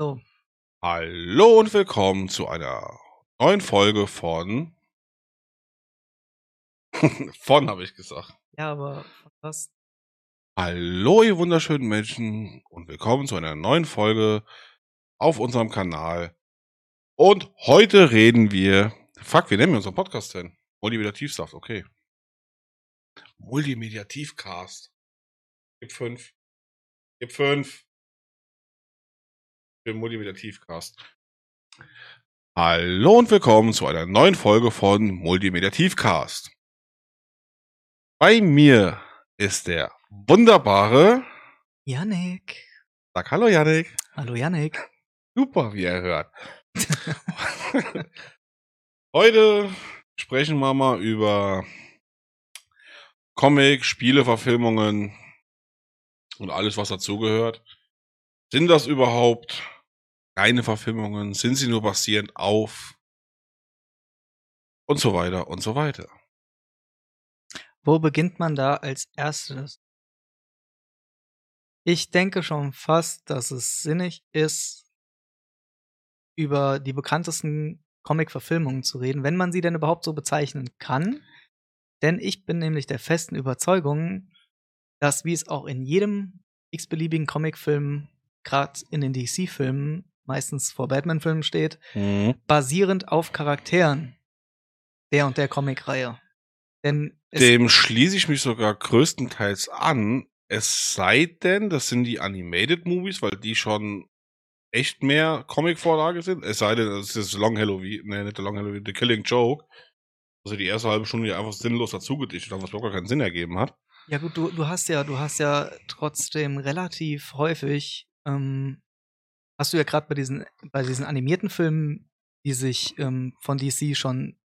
So. Hallo und willkommen zu einer neuen Folge von. von, habe ich gesagt. Ja, aber was? Hallo, ihr wunderschönen Menschen und willkommen zu einer neuen Folge auf unserem Kanal. Und heute reden wir. Fuck, wie nennen wir unseren Podcast denn? Multimediativsaft, okay. Multimediativcast. Gib fünf. Gib fünf. Für Multimediativcast. Hallo und willkommen zu einer neuen Folge von Multimediativcast. Bei mir ist der wunderbare. Yannick. Sag Hallo, Yannick. Hallo Yannick. Super, wie er hört. Heute sprechen wir mal über Comic, Spieleverfilmungen und alles, was dazugehört. Sind das überhaupt reine Verfilmungen? Sind sie nur basierend auf? Und so weiter und so weiter. Wo beginnt man da als erstes? Ich denke schon fast, dass es sinnig ist, über die bekanntesten Comic-Verfilmungen zu reden, wenn man sie denn überhaupt so bezeichnen kann. Denn ich bin nämlich der festen Überzeugung, dass, wie es auch in jedem x-beliebigen Comicfilm, gerade in den DC-Filmen, meistens vor Batman-Filmen steht, Mhm. basierend auf Charakteren der und der Comic-Reihe. Denn Dem schließe ich mich sogar größtenteils an. Es sei denn, das sind die Animated Movies, weil die schon echt mehr Comic-Vorlage sind. Es sei denn, das ist Long Halloween, nee, nicht Long Halloween, The Killing Joke. Also die erste halbe Stunde, die einfach sinnlos dazugedichtet haben, was überhaupt gar keinen Sinn ergeben hat. ja gut, du, du hast ja, du hast ja trotzdem relativ häufig, ähm, hast du ja gerade bei diesen, bei diesen animierten Filmen, die sich ähm, von DC schon,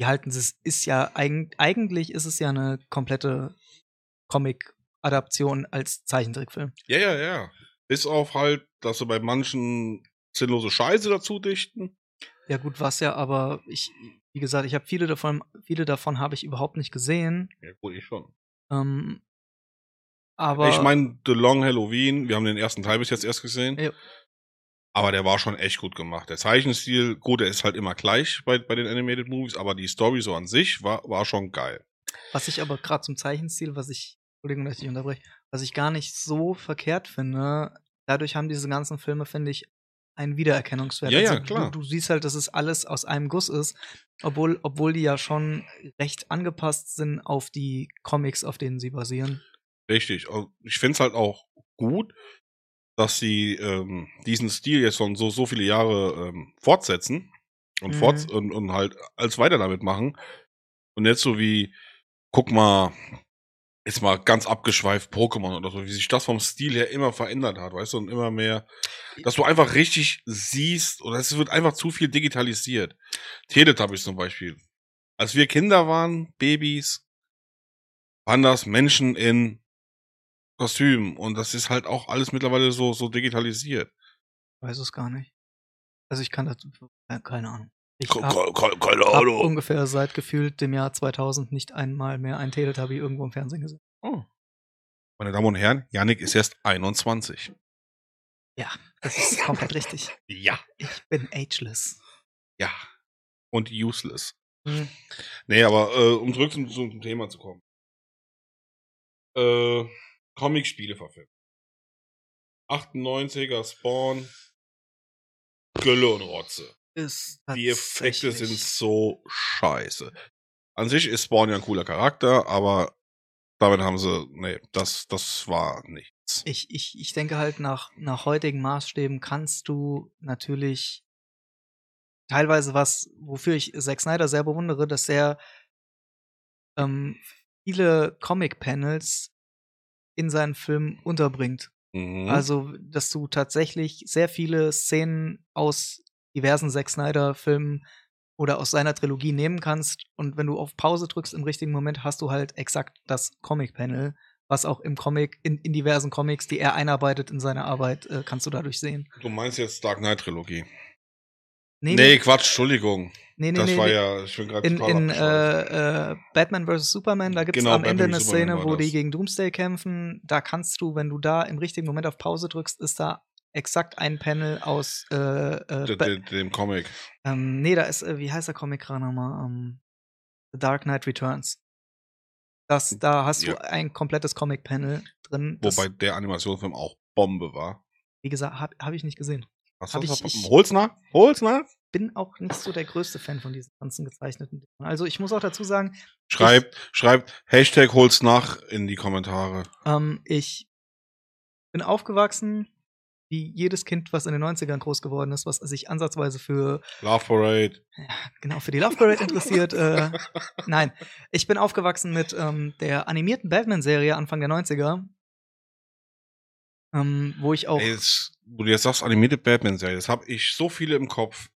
die halten, es ist ja eigen, eigentlich ist es ja eine komplette Comic-Adaption als Zeichentrickfilm. Ja, ja, ja. Bis auf halt, dass sie bei manchen sinnlose Scheiße dazu dichten. Ja gut, was ja, aber ich, wie gesagt, ich habe viele davon, viele davon habe ich überhaupt nicht gesehen. Ja, gut, ich schon. Ähm, aber ich meine, The Long Halloween, wir haben den ersten Teil bis jetzt erst gesehen. Ja. Aber der war schon echt gut gemacht. Der Zeichenstil, gut, der ist halt immer gleich bei, bei den Animated Movies, aber die Story so an sich war, war schon geil. Was ich aber gerade zum Zeichenstil, was ich, Entschuldigung, dass ich unterbreche, was ich gar nicht so verkehrt finde, dadurch haben diese ganzen Filme, finde ich, einen Wiedererkennungswert. Ja, ja, Also klar. Du, du siehst halt, dass es alles aus einem Guss ist, obwohl, obwohl die ja schon recht angepasst sind auf die Comics, auf denen sie basieren. Richtig. Und Ich finde es halt auch gut, dass sie ähm, diesen Stil jetzt schon so, so viele Jahre ähm, fortsetzen und, Mhm. fort und, und halt als weiter damit machen. Und nicht so wie, guck mal, jetzt mal ganz abgeschweift Pokémon oder so, wie sich das vom Stil her immer verändert hat, weißt du, und immer mehr, dass du einfach richtig siehst, oder es wird einfach zu viel digitalisiert. Teletubbies zum Beispiel. Als wir Kinder waren, Babys, waren das Menschen in Kostümen und das ist halt auch alles mittlerweile so, so digitalisiert. Weiß es gar nicht. Also ich kann dazu, äh, keine Ahnung. Ich Ke- habe ke- Keine hab Ahnung. ungefähr seit gefühlt dem Jahr 2000 nicht einmal mehr ein Teletubby irgendwo im Fernsehen gesehen. Oh. Meine Damen und Herren, Yannick ist erst 21. Ja, das ist komplett richtig. Ja. Ich bin ageless. Ja. Und useless. Hm. Nee, aber äh, um zurück zum, zum Thema zu kommen. Äh, Comic-Spiele verfilmt. 98er Spawn. Gülle und Rotze. Ist Die Effekte sind so scheiße. An sich ist Spawn ja ein cooler Charakter, aber damit haben sie, nee, das, das war nichts. Ich, ich, ich denke halt, nach, nach heutigen Maßstäben kannst du natürlich teilweise was, wofür ich Zack Snyder sehr bewundere, dass er ähm, viele Comic-Panels in seinen Filmen unterbringt. Mhm. Also, dass du tatsächlich sehr viele Szenen aus diversen Zack Snyder-Filmen oder aus seiner Trilogie nehmen kannst. Und wenn du auf Pause drückst im richtigen Moment, hast du halt exakt das Comic-Panel, was auch im Comic, in, in diversen Comics, die er einarbeitet in seine Arbeit, äh, kannst du dadurch sehen. du meinst jetzt Dark Knight Trilogie. Nee, Nee, Quatsch, Entschuldigung. nee, nee, das nee, war nee. ja, ich bin gerade in, in äh, äh, Batman vs. Superman, da gibt es Genau, am Ende Batman eine vs. Superman Szene, wo die gegen Doomsday kämpfen. Da kannst du, wenn du da im richtigen Moment auf Pause drückst, ist da exakt ein Panel aus äh, äh, De, de, dem Comic. ähm, nee, da ist, äh, wie heißt der Comic gerade nochmal? Ähm, The Dark Knight Returns. Das, da hast Ja. du ein komplettes Comic-Panel drin. Wobei der Animationsfilm auch Bombe war. wie gesagt, habe hab ich nicht gesehen. Du das ich- ich-? Hol's nach? Bin auch nicht so der größte Fan von diesen ganzen gezeichneten Dingen. Also ich muss auch dazu sagen, Schreibt, schreibt Hashtag Hol's nach in die Kommentare. ähm, ich bin aufgewachsen wie jedes Kind, was in den 90ern groß geworden ist, was sich ansatzweise für Love Parade. genau für die Love Parade interessiert. Äh, nein, ich bin aufgewachsen mit ähm, der animierten Batman-Serie Anfang der 90er, ähm, wo ich auch Ey, jetzt, wo du jetzt sagst, animierte Batman-Serie, das habe ich so viele im Kopf.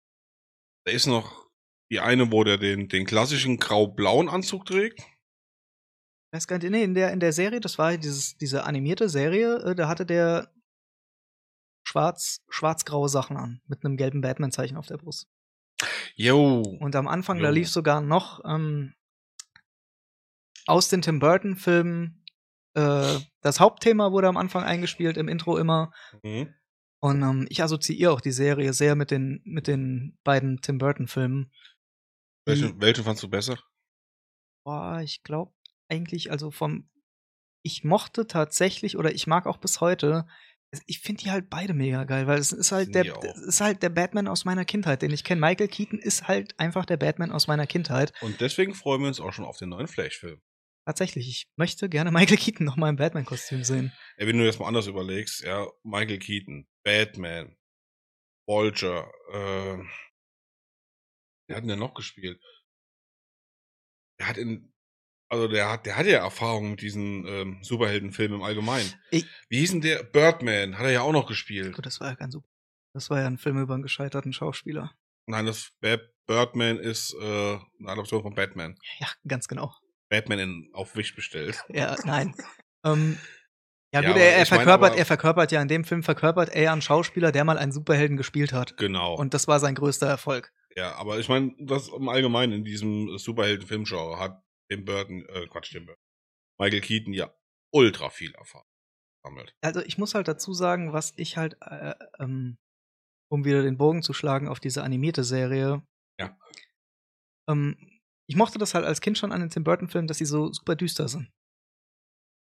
Da ist noch die eine, wo der den, den klassischen grau-blauen Anzug trägt. weiß gar nicht, nee, in der in der Serie, das war dieses diese animierte Serie, äh, da hatte der schwarz schwarz-graue Sachen an mit einem gelben Batman-Zeichen auf der Brust. Yo. Und am Anfang, da Jo. lief sogar noch ähm, aus den Tim Burton-Filmen äh, das Hauptthema wurde am Anfang eingespielt, im Intro immer. Mhm. Und ähm, ich assoziiere auch die Serie sehr mit den, mit den beiden Tim Burton-Filmen. Welchen, welchen fandst du besser? Boah, ich glaube eigentlich, also vom. Ich mochte tatsächlich, oder ich mag auch bis heute, ich finde die halt beide mega geil, weil es ist halt der, ist halt der Batman aus meiner Kindheit, den ich kenne. Michael Keaton ist halt einfach der Batman aus meiner Kindheit. Und deswegen freuen wir uns auch schon auf den neuen Flash-Film. Tatsächlich, ich möchte gerne Michael Keaton noch mal im Batman-Kostüm sehen. Ey, wenn du jetzt mal anders überlegst, ja, Michael Keaton, Batman, Vulture, äh, wer hat denn der noch gespielt? Der hat in, also der hat, der hat ja Erfahrung mit diesen ähm, Superheldenfilmen im Allgemeinen. Ich- Wie hieß denn der? Birdman, hat er ja auch noch gespielt. Gut, das war ja ganz super. Das war ja ein Film über einen gescheiterten Schauspieler. Nein, das Birdman ist äh, eine Adaption von Batman. Ja, ganz genau. Batman in, auf Wish bestellt. Ja, nein. ähm, ja, Ja, gut, er, er verkörpert, aber- er verkörpert ja in dem Film verkörpert er einen Schauspieler, der mal einen Superhelden gespielt hat. Genau. Und das war sein größter Erfolg. Ja, aber ich meine, das im Allgemeinen in diesem Superhelden-Filmgenre hat Tim Burton, äh, Quatsch, Tim Burton, Michael Keaton ja ultra viel Erfahrung gesammelt. Also ich muss halt dazu sagen, was ich halt, äh, ähm, um wieder den Bogen zu schlagen auf diese animierte Serie. Ja. Ähm, ich mochte das halt als Kind schon an den Tim Burton-Filmen, dass sie so super düster sind.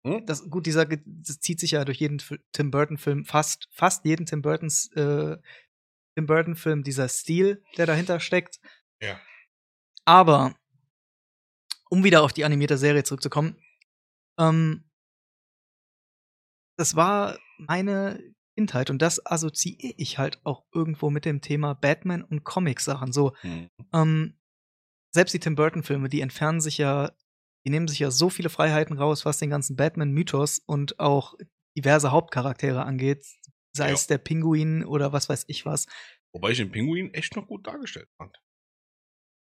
Hm? Das, gut, dieser das zieht sich ja durch jeden Tim Burton-Film, fast, fast jeden Tim Burtons äh, Tim Burton-Film, dieser Stil, der dahinter steckt. Ja. Aber um wieder auf die animierte Serie zurückzukommen, ähm, das war meine Kindheit und das assoziiere ich halt auch irgendwo mit dem Thema Batman und Comic-Sachen. So, Hm. ähm, selbst die Tim Burton-Filme, die entfernen sich ja, die nehmen sich ja so viele Freiheiten raus, was den ganzen Batman-Mythos und auch diverse Hauptcharaktere angeht, sei Ja. es der Pinguin oder was weiß ich was. Wobei ich den Pinguin echt noch gut dargestellt fand.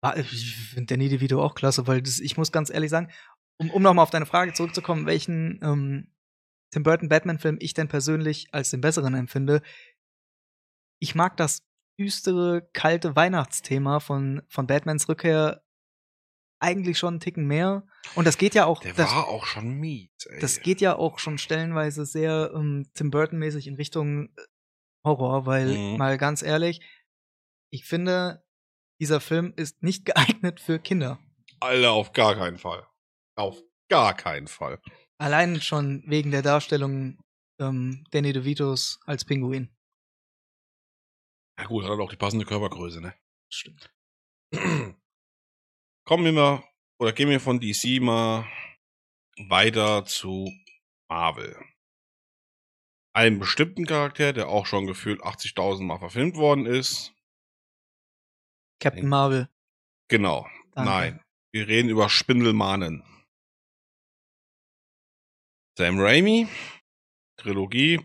Ah, Ich finde Danny DeVito auch klasse, weil das, ich muss ganz ehrlich sagen, um, um nochmal auf deine Frage zurückzukommen, welchen ähm, Tim Burton Batman-Film ich denn persönlich als den besseren empfinde. Ich mag das düstere, kalte Weihnachtsthema von, von Batmans Rückkehr eigentlich schon einen Ticken mehr. Und das geht ja auch. Der das, war auch schon mies, ey. das geht ja auch schon stellenweise sehr ähm, Tim Burton-mäßig in Richtung äh, Horror, weil, Mhm. mal ganz ehrlich, ich finde, dieser Film ist nicht geeignet für Kinder. Alter, auf gar keinen Fall. Auf gar keinen Fall. Allein schon wegen der Darstellung ähm, Danny DeVitos als Pinguin. Ja gut, hat er auch die passende Körpergröße, ne? Stimmt. Kommen wir mal, oder gehen wir von DC mal weiter zu Marvel. Einen bestimmten Charakter, der auch schon gefühlt 80.000 Mal verfilmt worden ist. Captain Marvel. Genau. Danke. Nein. Wir reden über Spindelmanen. Sam Raimi, Trilogie,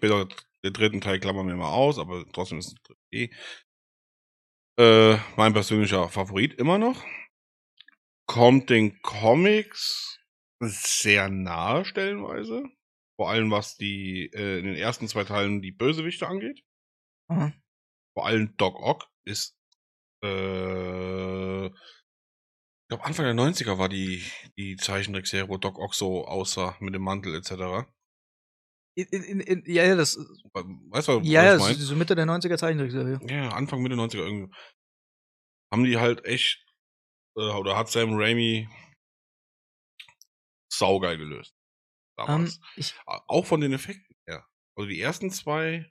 den dritten Teil klammern wir mal aus, aber trotzdem ist es Trilogie. Äh, mein persönlicher Favorit immer noch. Kommt den Comics sehr nahe stellenweise. Vor allem was die äh, in den ersten zwei Teilen die Bösewichte angeht. Aha. Vor allem Doc Ock ist äh, ich glaube Anfang der 90er war die die Zeichentrickserie, wo Doc Ock so aussah mit dem Mantel etc. In, in, ja, ja, das. Weißt du, was Ja, ja, ich das mein? ist so Mitte der 90er Zeichentrickserie. Ja, Anfang, Mitte 90er irgendwie. Haben die halt echt, äh, oder hat Sam Raimi saugeil gelöst. Ähm, Damals. ich, A- Auch von den Effekten her. Also die ersten zwei,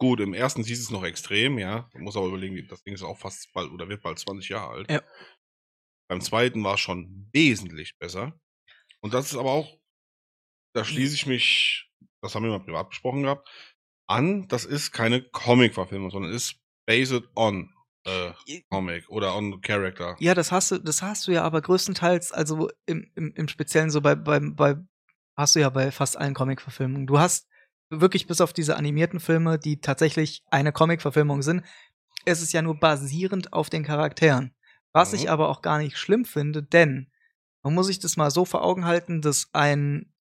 gut, im ersten du es noch extrem, ja. Man muss aber überlegen, das Ding ist auch fast bald, oder wird bald 20 Jahre alt. Ja. Beim zweiten war es schon wesentlich besser. Und das ist aber auch, da schließe ich mich, das haben wir mal privat besprochen gehabt, an, das ist keine Comic-Verfilmung, sondern ist based on äh, Comic oder on Character. ja, das hast du, das hast du ja aber größtenteils, also im, im, im Speziellen so bei, bei, bei, hast du ja bei fast allen Comic-Verfilmungen. Du hast wirklich bis auf diese animierten Filme, die tatsächlich eine Comic-Verfilmung sind, es ist ja nur basierend auf den Charakteren. Was Mhm. ich aber auch gar nicht schlimm finde, denn man muss sich das mal so vor Augen halten, dass ein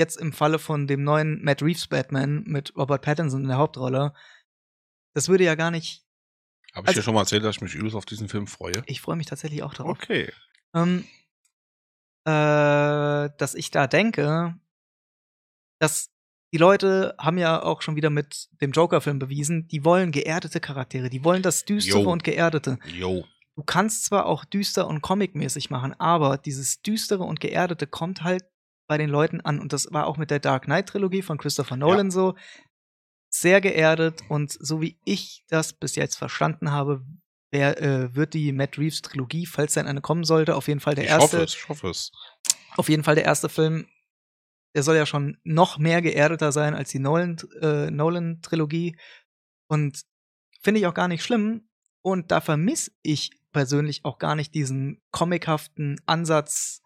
jetzt im Falle von dem neuen Matt Reeves Batman mit Robert Pattinson in der Hauptrolle, das würde ja gar nicht. Habe ich Also- dir schon mal erzählt, dass ich mich übelst auf diesen Film freue? Ich freue mich tatsächlich auch darauf. Okay. Ähm, äh, dass ich da denke, dass die Leute haben ja auch schon wieder mit dem Joker-Film bewiesen, die wollen geerdete Charaktere, die wollen das Düstere Jo. und Geerdete. Jo. Du kannst zwar auch düster und comicmäßig machen, aber dieses Düstere und Geerdete kommt halt bei den Leuten an. Und das war auch mit der Dark Knight-Trilogie von Christopher Nolan so. Sehr geerdet und so wie ich das bis jetzt verstanden habe, wer, äh, wird die Matt Reeves-Trilogie, falls denn eine kommen sollte, auf jeden Fall der ich erste hoffe es, ich hoffe es. auf jeden Fall der erste Film, der soll ja schon noch mehr geerdeter sein als die Nolan, äh, Nolan-Trilogie. Und finde ich auch gar nicht schlimm. Und da vermisse ich persönlich auch gar nicht diesen comichaften Ansatz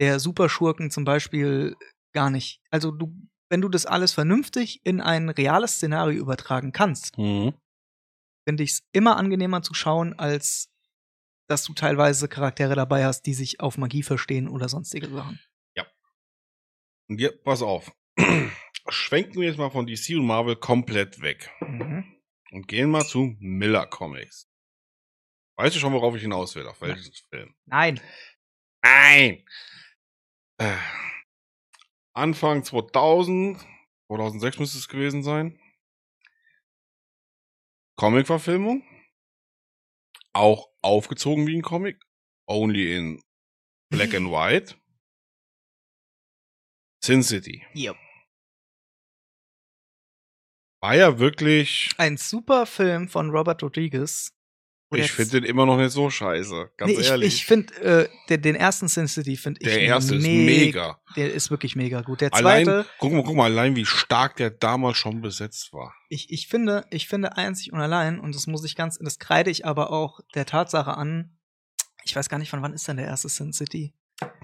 der Superschurken zum Beispiel gar nicht. Also du, wenn du das alles vernünftig in ein reales Szenario übertragen kannst, Mhm. finde ich es immer angenehmer zu schauen, als dass du teilweise Charaktere dabei hast, die sich auf Magie verstehen oder sonstige Sachen. Und jetzt, pass auf. Schwenken wir jetzt mal von DC und Marvel komplett weg. Mhm. Und gehen mal zu Miller Comics. Weißt du schon, worauf ich hinaus will? Auf welchen Film? Nein. Nein! Äh, Anfang 2000, 2006 müsste es gewesen sein. Comic-Verfilmung. Auch aufgezogen wie ein Comic. Only in Black and White. Sin City. Yep. War ja wirklich. Ein super Film von Robert Rodriguez. Ich finde den immer noch nicht so scheiße. Ganz nee, ich, ehrlich. Ich finde äh, den, den ersten Sin City finde ich der erste ist meg- mega. Der ist wirklich mega gut. Der Allein, zweite, guck mal, guck mal, allein wie stark der damals schon besetzt war. ich, ich finde, ich finde einzig und allein und das muss ich ganz, das kreide ich aber auch der Tatsache an. Ich weiß gar nicht, von wann ist denn der erste Sin City?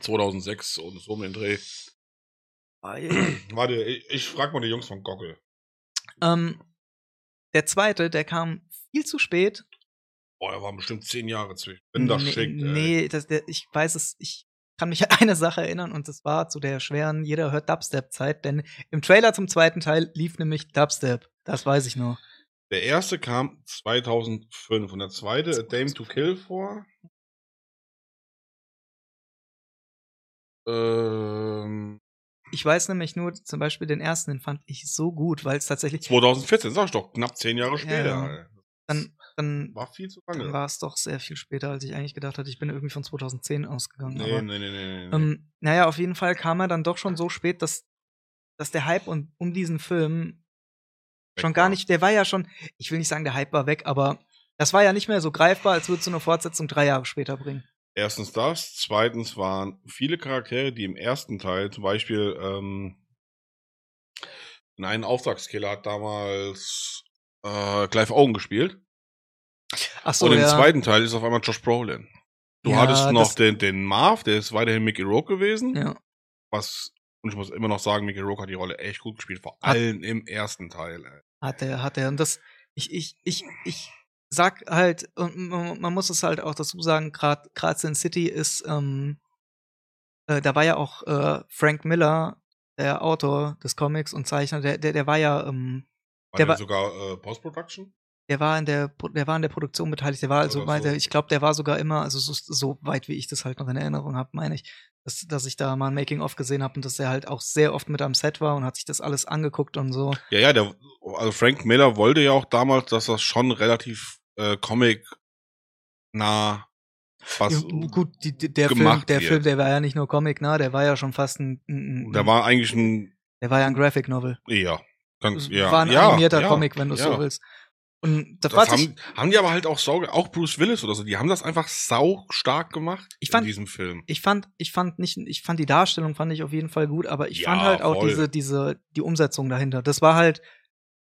2006 und so um den Dreh. Warte, ich, ich frag mal die Jungs von Goggle. ähm, der zweite, der kam viel zu spät. Boah, da waren bestimmt zehn Jahre zwischen. Wenn das nee, schickt, ey. nee das, der, ich weiß es, ich kann mich an eine Sache erinnern und das war zu der schweren Jeder hört Dubstep-Zeit, denn im Trailer zum zweiten Teil lief nämlich Dubstep. Das weiß ich noch. Der erste kam 2005 und der zweite, A Dame to Kill vor. Ähm, Ich weiß nämlich nur, zum Beispiel den ersten, den fand ich so gut, weil es tatsächlich 2014, sag ich doch, knapp zehn Jahre später. Ja. dann, dann, War viel zu lange. war es doch sehr viel später, als ich eigentlich gedacht hatte. Ich bin irgendwie von 2010 ausgegangen. Nee, aber, nee, nee, nee. nee. ähm, naja, auf jeden Fall kam er dann doch schon so spät, dass, dass der Hype um, um diesen Film Weg schon gar war. nicht, der war ja schon, ich will nicht sagen, der Hype war weg, aber das war ja nicht mehr so greifbar, als würdest du eine Fortsetzung drei Jahre später bringen. Erstens das, zweitens waren viele Charaktere, die im ersten Teil, zum Beispiel, ähm, ein Auftragskiller hat damals äh, Clive Owen gespielt. Ach so, und im ja. zweiten Teil ist auf einmal Josh Brolin. Du Ja, hattest noch den, den Marv, der ist weiterhin Mickey Rourke gewesen. Ja. Was, und ich muss immer noch sagen, Mickey Rourke hat die Rolle echt gut gespielt, vor Hat- allem im ersten Teil. Ey. Hat er, hat er. Und das, ich, ich, ich, ich sag halt, und man, man muss es halt auch dazu sagen, gerade Sin City ist, ähm, äh, da war ja auch äh, Frank Miller, der Autor des Comics und Zeichner, der, der, der war ja, ähm, War Der der, war- sogar äh, Post-Production? Der war in der, der war in der Produktion beteiligt. Der war also, so. ich glaube, der war sogar immer, also so, so weit wie ich das halt noch in Erinnerung habe, meine ich, dass, dass ich da mal ein Making-of gesehen habe und dass er halt auch sehr oft mit am Set war und hat sich das alles angeguckt und so. Ja, ja, der, also Frank Miller wollte ja auch damals, dass das schon relativ äh, Comic nah was. Ja, gut, die, der Film, der wird. Film, der war ja nicht nur Comic, nah, der war ja schon fast ein, ein, ein Der war eigentlich ein, der war ja ein Graphic Novel. ja, ganz, Es ja, war ein animierter ja, Comic, wenn du ja. so willst. Und das, Das was ich, haben, haben die aber halt auch sau, auch Bruce Willis oder so, die haben das einfach sau stark gemacht Ich fand- in diesem Film. ich fand, ich fand nicht, ich fand die Darstellung fand ich auf jeden Fall gut, aber ich Ja, fand halt auch voll. diese, diese, die Umsetzung dahinter. Das war halt,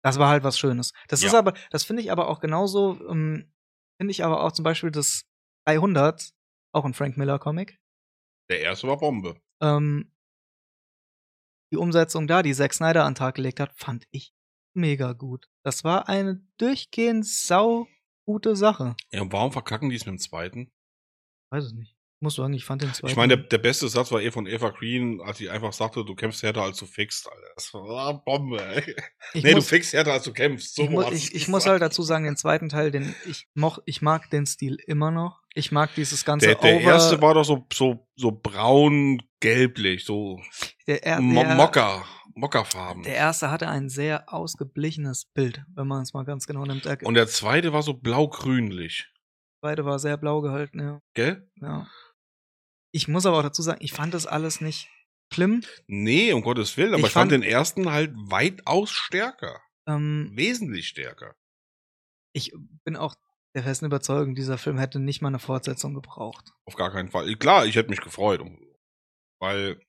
das war halt was Schönes. Das Ja. ist aber, das finde ich aber auch genauso, ähm, finde ich aber auch zum Beispiel das 300, auch ein Frank Miller Comic. Der erste war Bombe. Ähm, die Umsetzung da, die Zack Snyder an den Tag gelegt hat, fand ich mega gut. Das war eine durchgehend sau gute Sache. Ja, und warum verkacken die es mit dem zweiten? Weiß es nicht. Muss sagen, ich fand den zweiten. Ich meine, der, der beste Satz war eh von Eva Green, als sie einfach sagte, du kämpfst härter als du fickst, Alter. Das war Bombe, ey. ich nee, muss, du fickst härter als du kämpfst. So ich, mu ich, ich muss halt dazu sagen, den zweiten Teil, den ich moch, ich mag den Stil immer noch. Ich mag dieses ganze Der, der Over, erste war doch so, so, so braun-gelblich, so der, er, Mo der, Mokka, Mokka-Farben. der erste hatte ein sehr ausgeblichenes Bild, wenn man es mal ganz genau nimmt. Der Und der zweite war so blau-grünlich. zweite war sehr blau gehalten, ja. Gell? ja. Ich muss aber auch dazu sagen, ich fand das alles nicht schlimm. Nee, um Gottes Willen, aber Ich ich, fand, fand- den ersten halt weitaus stärker. Ähm, Wesentlich stärker. ich bin auch der festen Überzeugung, dieser Film hätte nicht mal eine Fortsetzung gebraucht. Auf gar keinen Fall. Klar, ich hätte mich gefreut, weil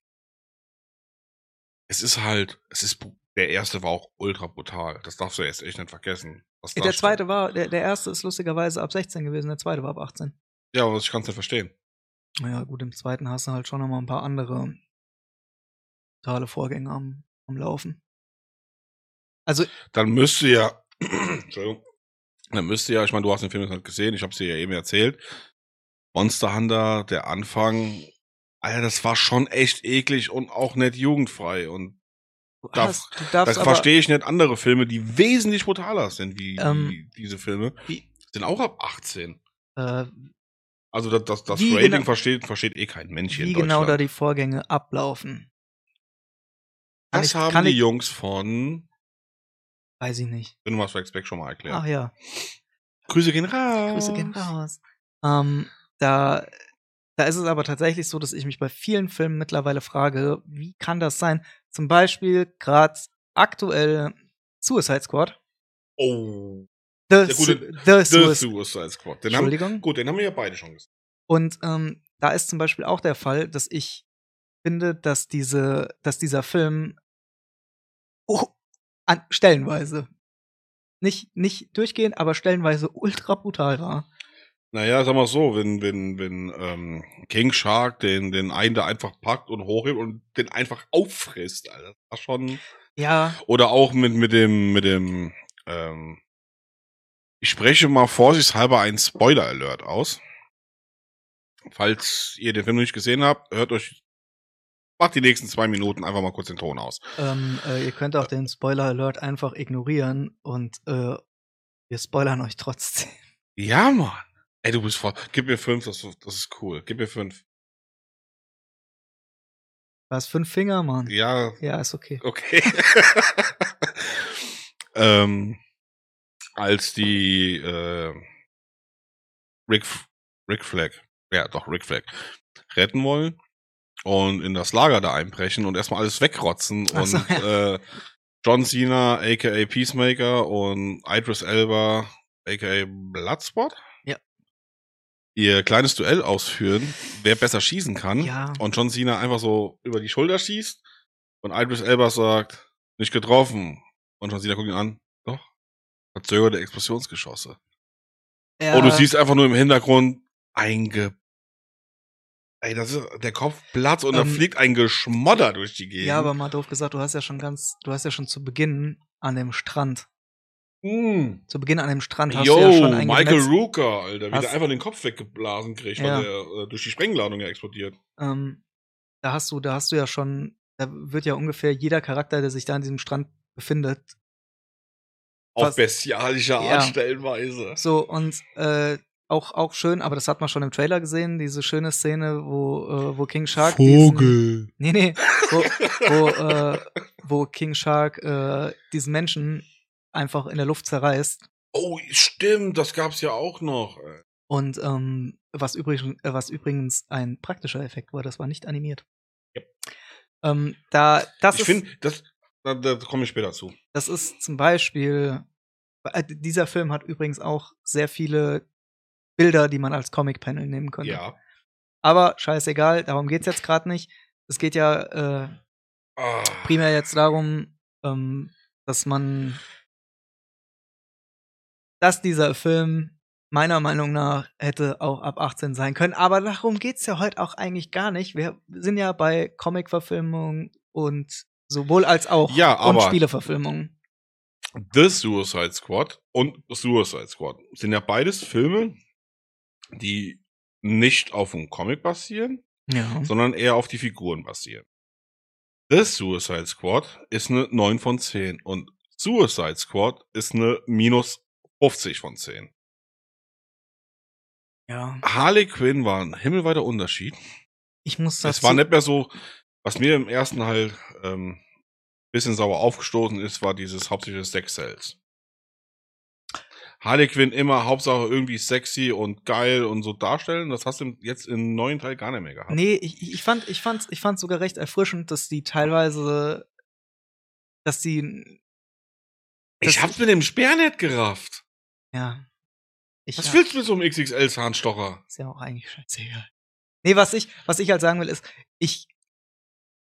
es ist halt, es ist, der erste war auch ultra brutal. Das darfst du jetzt echt nicht vergessen. Der zweite war, der, der erste ist lustigerweise ab 16 gewesen, der zweite war ab 18. Ja, aber ich kann es nicht verstehen. Naja, gut, im zweiten hast du halt schon noch mal ein paar andere totale Vorgänge am, am Laufen. Also, Dann müsste ja, Entschuldigung, dann müsste ja, ich meine, du hast den Film jetzt halt gesehen, ich habe dir ja eben erzählt, Monster Hunter, der Anfang, Alter, das war schon echt eklig und auch nicht jugendfrei und das aber, verstehe ich nicht andere Filme, die wesentlich brutaler sind wie, Ähm, wie diese Filme, wie- sind auch ab 18. äh, Also das, das, das Rating genau- versteht, versteht eh kein Mensch hier wie genau da die Vorgänge ablaufen. Kann das ich- haben die ich- Jungs von Weiß ich nicht. Cinema Strikes Back schon mal erklärt. Ach ja, Grüße gehen raus. Grüße gehen raus. Ähm, da, da ist es aber tatsächlich so, dass ich mich bei vielen Filmen mittlerweile frage, wie kann das sein? Zum Beispiel gerade aktuell Suicide Squad. Oh. The, gute- The, The Suicide Suicide Squad. Den haben, Entschuldigung. gut, den haben wir ja beide schon gesehen. Und ähm, da ist zum Beispiel auch der Fall, dass ich finde, dass diese, dass dieser Film oh, an, stellenweise nicht nicht durchgehend, aber stellenweise ultra brutal war. Naja, sag mal so, wenn, wenn, wenn ähm, King Shark den, den einen da einfach packt und hochhebt und den einfach auffrisst, Alter. Das war schon. Ja, Oder auch mit, mit dem, mit dem, ähm, ich spreche mal vorsichtshalber einen Spoiler-Alert aus. Falls ihr den Film noch nicht gesehen habt, hört euch, macht die nächsten zwei Minuten einfach mal kurz den Ton aus. ähm, äh, ihr könnt auch den Spoiler Alert einfach ignorieren und äh, wir spoilern euch trotzdem. Ja, Mann. Ey, du bist voll. Gib mir fünf, das, das ist cool. Gib mir fünf. Was fünf Finger, Mann? Ja, Ja, ist okay. okay. ähm, als die äh, Rick, Rick Flag, ja doch, Rick Flag, retten wollen und in das Lager da einbrechen und erstmal alles wegrotzen Ach so, und äh, John Cena, aka Peacemaker und Idris Elba, aka Bloodspot, Ja. Ihr kleines Duell ausführen, wer besser schießen kann. Ja. Und John Cena einfach so über die Schulter schießt und Idris Elba sagt, nicht getroffen. Und John Cena guckt ihn an, doch, verzögerte Explosionsgeschosse. Ja, Und du siehst einfach nur im Hintergrund ein Ge Ey, das ist der Kopf platzt und da Ähm, fliegt ein Geschmodder durch die Gegend. Ja, aber mal doof gesagt, du hast ja schon ganz, du hast ja schon zu Beginn an dem Strand, Mm. zu Beginn an dem Strand hast Yo, du ja schon ein Michael Gemetz- Rooker, Alter, wie Hast- der einfach den Kopf weggeblasen kriegt, Ja. weil der äh, durch die Sprengladung ja explodiert. ähm, da hast du, da hast du ja schon, da wird ja ungefähr jeder Charakter, der sich da an diesem Strand befindet, Auf bestialische Art Ja. stellenweise. so und äh, auch auch schön, aber das hat man schon im Trailer gesehen, diese schöne Szene, wo äh, wo King Shark diesen, Nee, nee, wo, wo, äh, wo King Shark äh, diesen Menschen einfach in der Luft zerreißt. Oh, stimmt, das gab's ja auch noch. Und ähm, was, übrigens, äh, was übrigens ein praktischer Effekt war, das war nicht animiert. Yep. Ähm, da, das, ich finde, das, da, da komme ich später zu. das ist zum Beispiel, äh, dieser Film hat übrigens auch sehr viele Bilder, die man als Comic-Panel nehmen könnte. Ja. Aber scheißegal, darum geht's jetzt gerade nicht. Es geht ja äh, Ah. primär jetzt darum, ähm, dass man, dass dieser Film meiner Meinung nach hätte auch ab 18 sein können. Aber darum geht's ja heute auch eigentlich gar nicht. Wir sind ja bei Comic-Verfilmungen und sowohl als auch Ja, und Spieleverfilmungen. The Suicide Squad und Suicide Squad sind ja beides Filme, die nicht auf einem Comic basieren, Ja. sondern eher auf die Figuren basieren. The Suicide Squad ist eine 9 von 10 und Suicide Squad ist eine minus 50 von 10. ja. Harley Quinn war ein himmelweiter Unterschied. Ich muss Das das. war nicht mehr so, was mir im ersten halt ähm, bisschen sauer aufgestoßen ist, war dieses hauptsächliche Sex Cells. Harley Quinn immer Hauptsache irgendwie sexy und geil und so darstellen. Das hast du jetzt im neuen Teil gar nicht mehr gehabt. Nee, ich, ich fand, ich fand, ich fand sogar recht erfrischend, dass die teilweise, dass die, ich das- hab's mit dem Speer nicht gerafft. Ja. Ich Was hab- willst du mit so einem XXL-Zahnstocher? Ist ja auch eigentlich scheißegal. Nee, was ich, was ich halt sagen will, ist, ich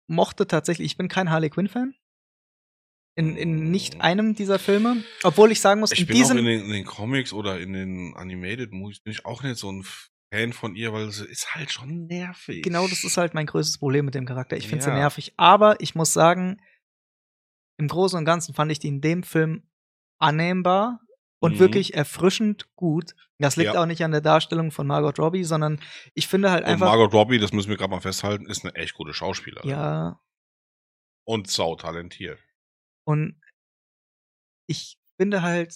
mochte tatsächlich, ich bin kein Harley Quinn-Fan. In, in nicht einem dieser Filme. Obwohl ich sagen muss, Ich in bin diesem. auch in den, in den Comics oder in den Animated Movies bin ich auch nicht so ein Fan von ihr, weil sie ist halt schon nervig. genau das ist halt mein größtes Problem mit dem Charakter. Ich finde sie Ja. nervig. Aber ich muss sagen, im Großen und Ganzen fand ich die in dem Film annehmbar und Mhm. wirklich erfrischend gut. Das liegt Ja. auch nicht an der Darstellung von Margot Robbie, sondern ich finde halt Und einfach. Margot Robbie, das müssen wir gerade mal festhalten, ist eine echt gute Schauspielerin. ja, Und sau talentiert. Und ich finde halt,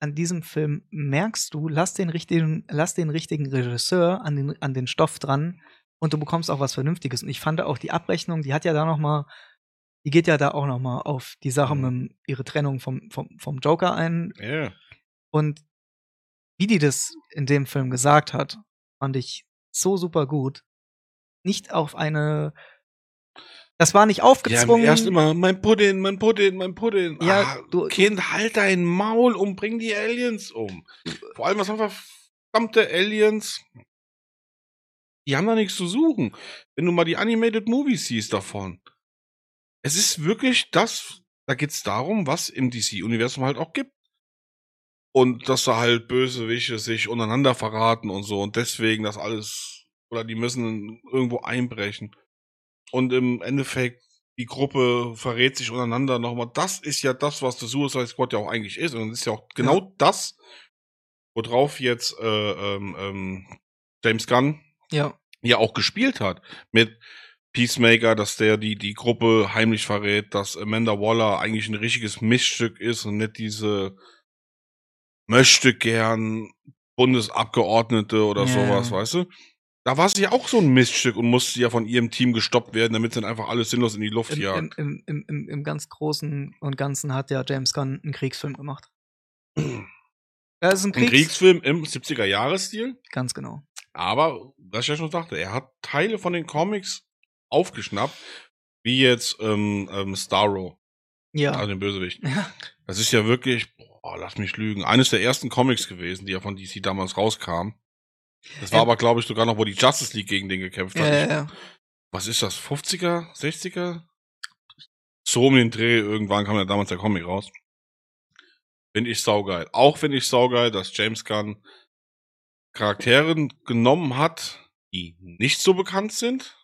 an diesem Film merkst du, lass den richtigen, lass den richtigen Regisseur an den, an den Stoff dran und du bekommst auch was Vernünftiges. Und ich fand auch die Abrechnung, die hat ja da noch mal, die geht ja da auch noch mal auf die Sache Mhm. mit ihre Trennung vom, vom, vom Joker ein. Ja. Und wie die das in dem Film gesagt hat, fand ich so super gut. Nicht auf eine, das war nicht aufgezwungen. erst immer, mein Pudding, mein Pudding, mein Pudding. Ja, ah, du- Kind, halt dein Maul und bring die Aliens um. Vor allem, was haben wir verdammte Aliens? Die haben da nichts zu suchen. Wenn du mal die Animated Movies siehst davon. Es ist wirklich das, da geht's darum, was im DC-Universum halt auch gibt. Und dass da halt Bösewichte sich untereinander verraten und so und deswegen das alles, oder die müssen irgendwo einbrechen. Und im Endeffekt, die Gruppe verrät sich untereinander nochmal. Das ist ja das, was der Suicide Squad ja auch eigentlich ist. Und das ist ja auch genau das, worauf jetzt äh, ähm, ähm, James Gunn ja, ja auch gespielt hat. Mit Peacemaker, dass der die, die Gruppe heimlich verrät, dass Amanda Waller eigentlich ein richtiges Missstück ist und nicht diese möchte gern Bundesabgeordnete oder Ja. sowas, weißt du? Da war sie ja auch so ein Miststück und musste ja von ihrem Team gestoppt werden, damit sie dann einfach alles sinnlos in die Luft im, jagt. im, im, im, im ganz Großen und Ganzen hat ja James Gunn einen Kriegsfilm gemacht. Ja, ist ein Ein Kriegs Kriegsfilm im 70er-Jahres-Stil. Ganz genau. Aber, was ich ja schon sagte, er hat Teile von den Comics aufgeschnappt, wie jetzt ähm, ähm, Starro, Ja. also den Bösewicht. ja. Das ist ja wirklich, boah, lass mich lügen, eines der ersten Comics gewesen, die ja von DC damals rauskamen. Das war Ja. aber, glaube ich, sogar noch, wo die Justice League gegen den gekämpft hat. Ja, ja. Was ist das, 50er, 60er? So um den Dreh, irgendwann kam ja damals der Comic raus. Finde ich saugeil. Auch finde ich saugeil, dass James Gunn Charakteren genommen hat, die nicht so bekannt sind.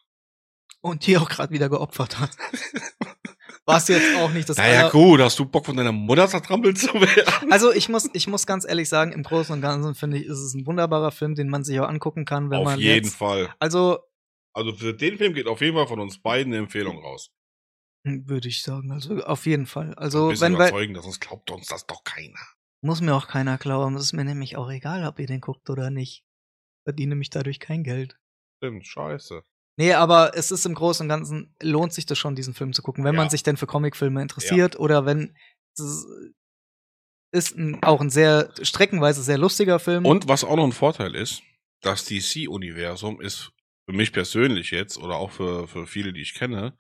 Und die auch gerade wieder geopfert hat. Was jetzt auch nicht das naja, gut, hast du Bock von deiner Mutter zertrampelt zu werden? Also ich muss, ich muss ganz ehrlich sagen, im Großen und Ganzen finde ich, ist es ein wunderbarer Film, den man sich auch angucken kann, wenn auf man jeden jetzt, Fall. Also Also für den Film geht auf jeden Fall von uns beiden eine Empfehlung raus. Hm, Würde ich sagen. Also auf jeden Fall. ein Also bisschen wenn wir, überzeugen, sonst glaubt uns das doch keiner. muss mir auch keiner glauben. Es ist mir nämlich auch egal, ob ihr den guckt oder nicht. Verdiene nämlich dadurch kein Geld. Stimmt, scheiße. Nee, aber es ist im Großen und Ganzen, lohnt sich das schon, diesen Film zu gucken, wenn Ja. man sich denn für Comicfilme interessiert oder wenn es ist ein, auch ein sehr, streckenweise sehr lustiger Film. Und was auch noch ein Vorteil ist, das DC-Universum ist für mich persönlich jetzt oder auch für, für viele, die ich kenne,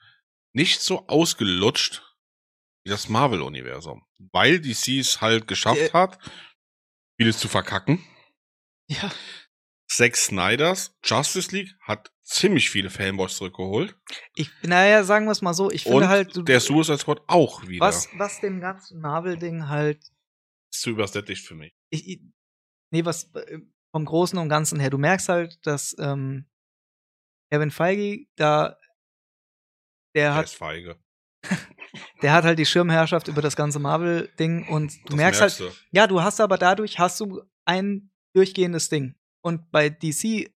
nicht so ausgelutscht wie das Marvel-Universum. Weil DC es halt geschafft Äh. hat, vieles zu verkacken. ja, Zack Snyders Justice League hat ziemlich viele Fanboys zurückgeholt. ich, naja, sagen wir es mal so, ich finde Und halt, du, der Suicide Squad auch wieder. was, was dem ganzen Marvel-Ding halt Ist zu übersättigt für mich. ich, ich, nee, was äh, vom Großen und Ganzen her, du merkst halt, dass ähm, Kevin Feige da, der Der hat, ist feige. der hat halt die Schirmherrschaft über das ganze Marvel-Ding und du Das merkst halt, du. ja, du hast aber dadurch hast du ein durchgehendes Ding. Und bei DC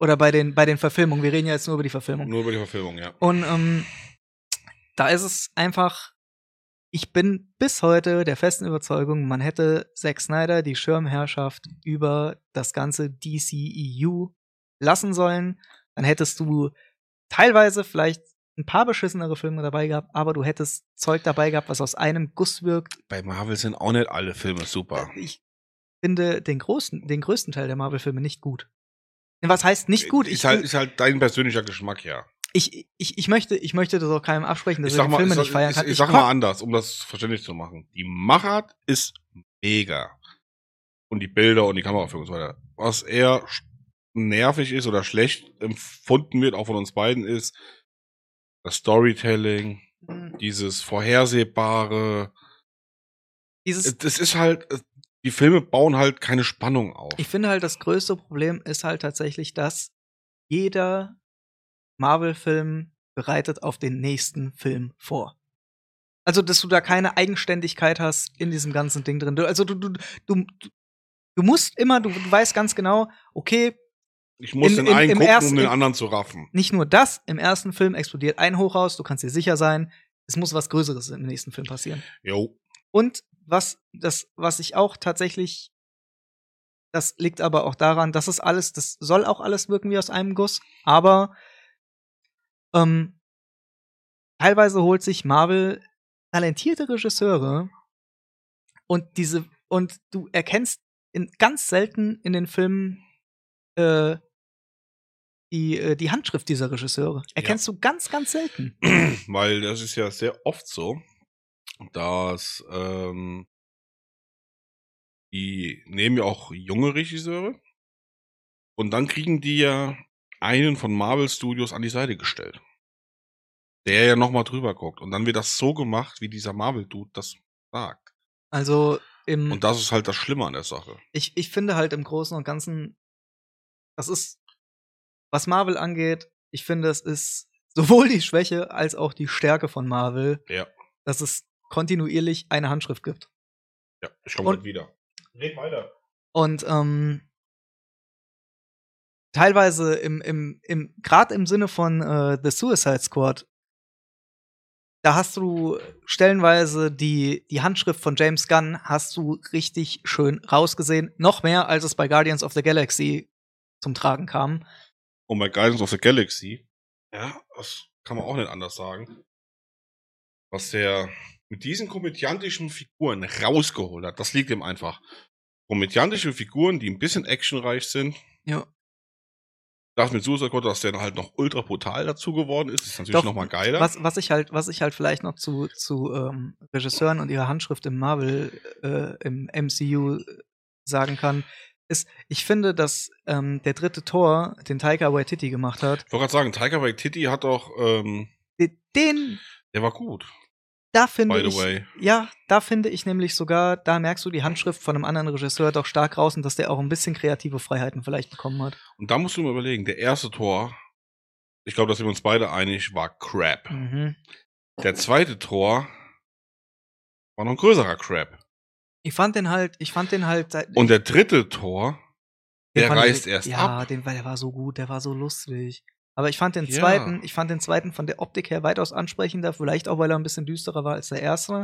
oder bei den, bei den Verfilmungen, wir reden ja jetzt nur über die Verfilmung. Nur über die Verfilmung, ja. Und ähm, da ist es einfach, ich bin bis heute der festen Überzeugung, man hätte Zack Snyder die Schirmherrschaft über das ganze DCEU lassen sollen. Dann hättest du teilweise vielleicht ein paar beschissenere Filme dabei gehabt, aber du hättest Zeug dabei gehabt, was aus einem Guss wirkt. Bei Marvel sind auch nicht alle Filme super. Ich finde den, großen, den größten Teil der Marvel-Filme nicht gut. Was heißt nicht gut? Ist Ich, halt, ist halt dein persönlicher Geschmack, ja. ich, ich, ich, möchte, ich möchte das auch keinem absprechen, dass Ich sag die mal, Filme ich, nicht feiern ich, kann. ich, sag komm- mal anders, um das verständlich zu machen. Die Machart ist mega. Und die Bilder und die Kameraführung und so weiter. Was eher nervig ist oder schlecht empfunden wird, auch von uns beiden, ist das Storytelling, Hm, dieses vorhersehbare. Dieses, Das ist halt, die Filme bauen halt keine Spannung auf. ich finde halt, das größte Problem ist halt tatsächlich, dass jeder Marvel-Film bereitet auf den nächsten Film vor. Also, dass du da keine Eigenständigkeit hast in diesem ganzen Ding drin. Du, also, du, du, du, du musst immer, du, du weißt ganz genau, okay, Ich muss in- den in- einen gucken, ersten- um den anderen zu raffen. nicht nur das, im ersten Film explodiert ein Hochhaus, du kannst dir sicher sein, es muss was Größeres im nächsten Film passieren. Jo. Und was, das, was ich auch tatsächlich, das liegt aber auch daran, dass es alles, das soll auch alles wirken wie aus einem Guss, aber ähm, teilweise holt sich Marvel talentierte Regisseure und diese, und du erkennst in, ganz selten in den Filmen äh, die, äh, die Handschrift dieser Regisseure. Erkennst du ganz, ganz selten. Weil das ist ja sehr oft so, dass ähm, die nehmen ja auch junge Regisseure und dann kriegen die ja einen von Marvel Studios an die Seite gestellt. Der ja nochmal drüber guckt. Und dann wird das so gemacht, wie dieser Marvel-Dude das sagt. Also im Und das ist halt das Schlimme an der Sache. ich, ich finde halt im Großen und Ganzen, das ist, was Marvel angeht, ich finde, es ist sowohl die Schwäche als auch die Stärke von Marvel, Ja. dass es kontinuierlich eine Handschrift gibt. Ja, ich komme gleich wieder. Red weiter. Und ähm, teilweise im, im, im gerade im Sinne von äh, The Suicide Squad, da hast du stellenweise die, die Handschrift von James Gunn hast du richtig schön rausgesehen. Noch mehr, als es bei Guardians of the Galaxy zum Tragen kam. Und bei Guardians of the Galaxy, ja, das kann man auch nicht anders sagen, was der mit diesen komödiantischen Figuren rausgeholt hat, das liegt ihm einfach. Komödiantische Figuren, die ein bisschen actionreich sind. Ja. Das mit Suicide Squad, dass der dann halt noch ultra brutal dazu geworden ist, ist natürlich Doch, noch mal geiler. Was, was ich halt, was ich halt vielleicht noch zu, zu ähm, Regisseuren und ihrer Handschrift im Marvel, äh, im MCU sagen kann, ist, ich finde, dass ähm, der dritte Tor, den Taika Waititi gemacht hat, Ich wollte gerade sagen, Taika Waititi hat doch, ähm, de- den, der war gut, da finde ich, way. ja, da finde ich nämlich sogar, da merkst du die Handschrift von einem anderen Regisseur doch stark raus und dass der auch ein bisschen kreative Freiheiten vielleicht bekommen hat. Und da musst du mal überlegen, der erste Tor, ich glaube, da sind wir uns beide einig, war Crap. Mhm. Der zweite Tor war noch ein größerer Crap. Ich fand den halt, ich fand den halt, Und der dritte Tor, den der fand ich- reißt erst ja, ab. weil der war so gut, der war so lustig. Aber ich fand den Ja. zweiten, ich fand den zweiten von der Optik her weitaus ansprechender, vielleicht auch, weil er ein bisschen düsterer war als der erste.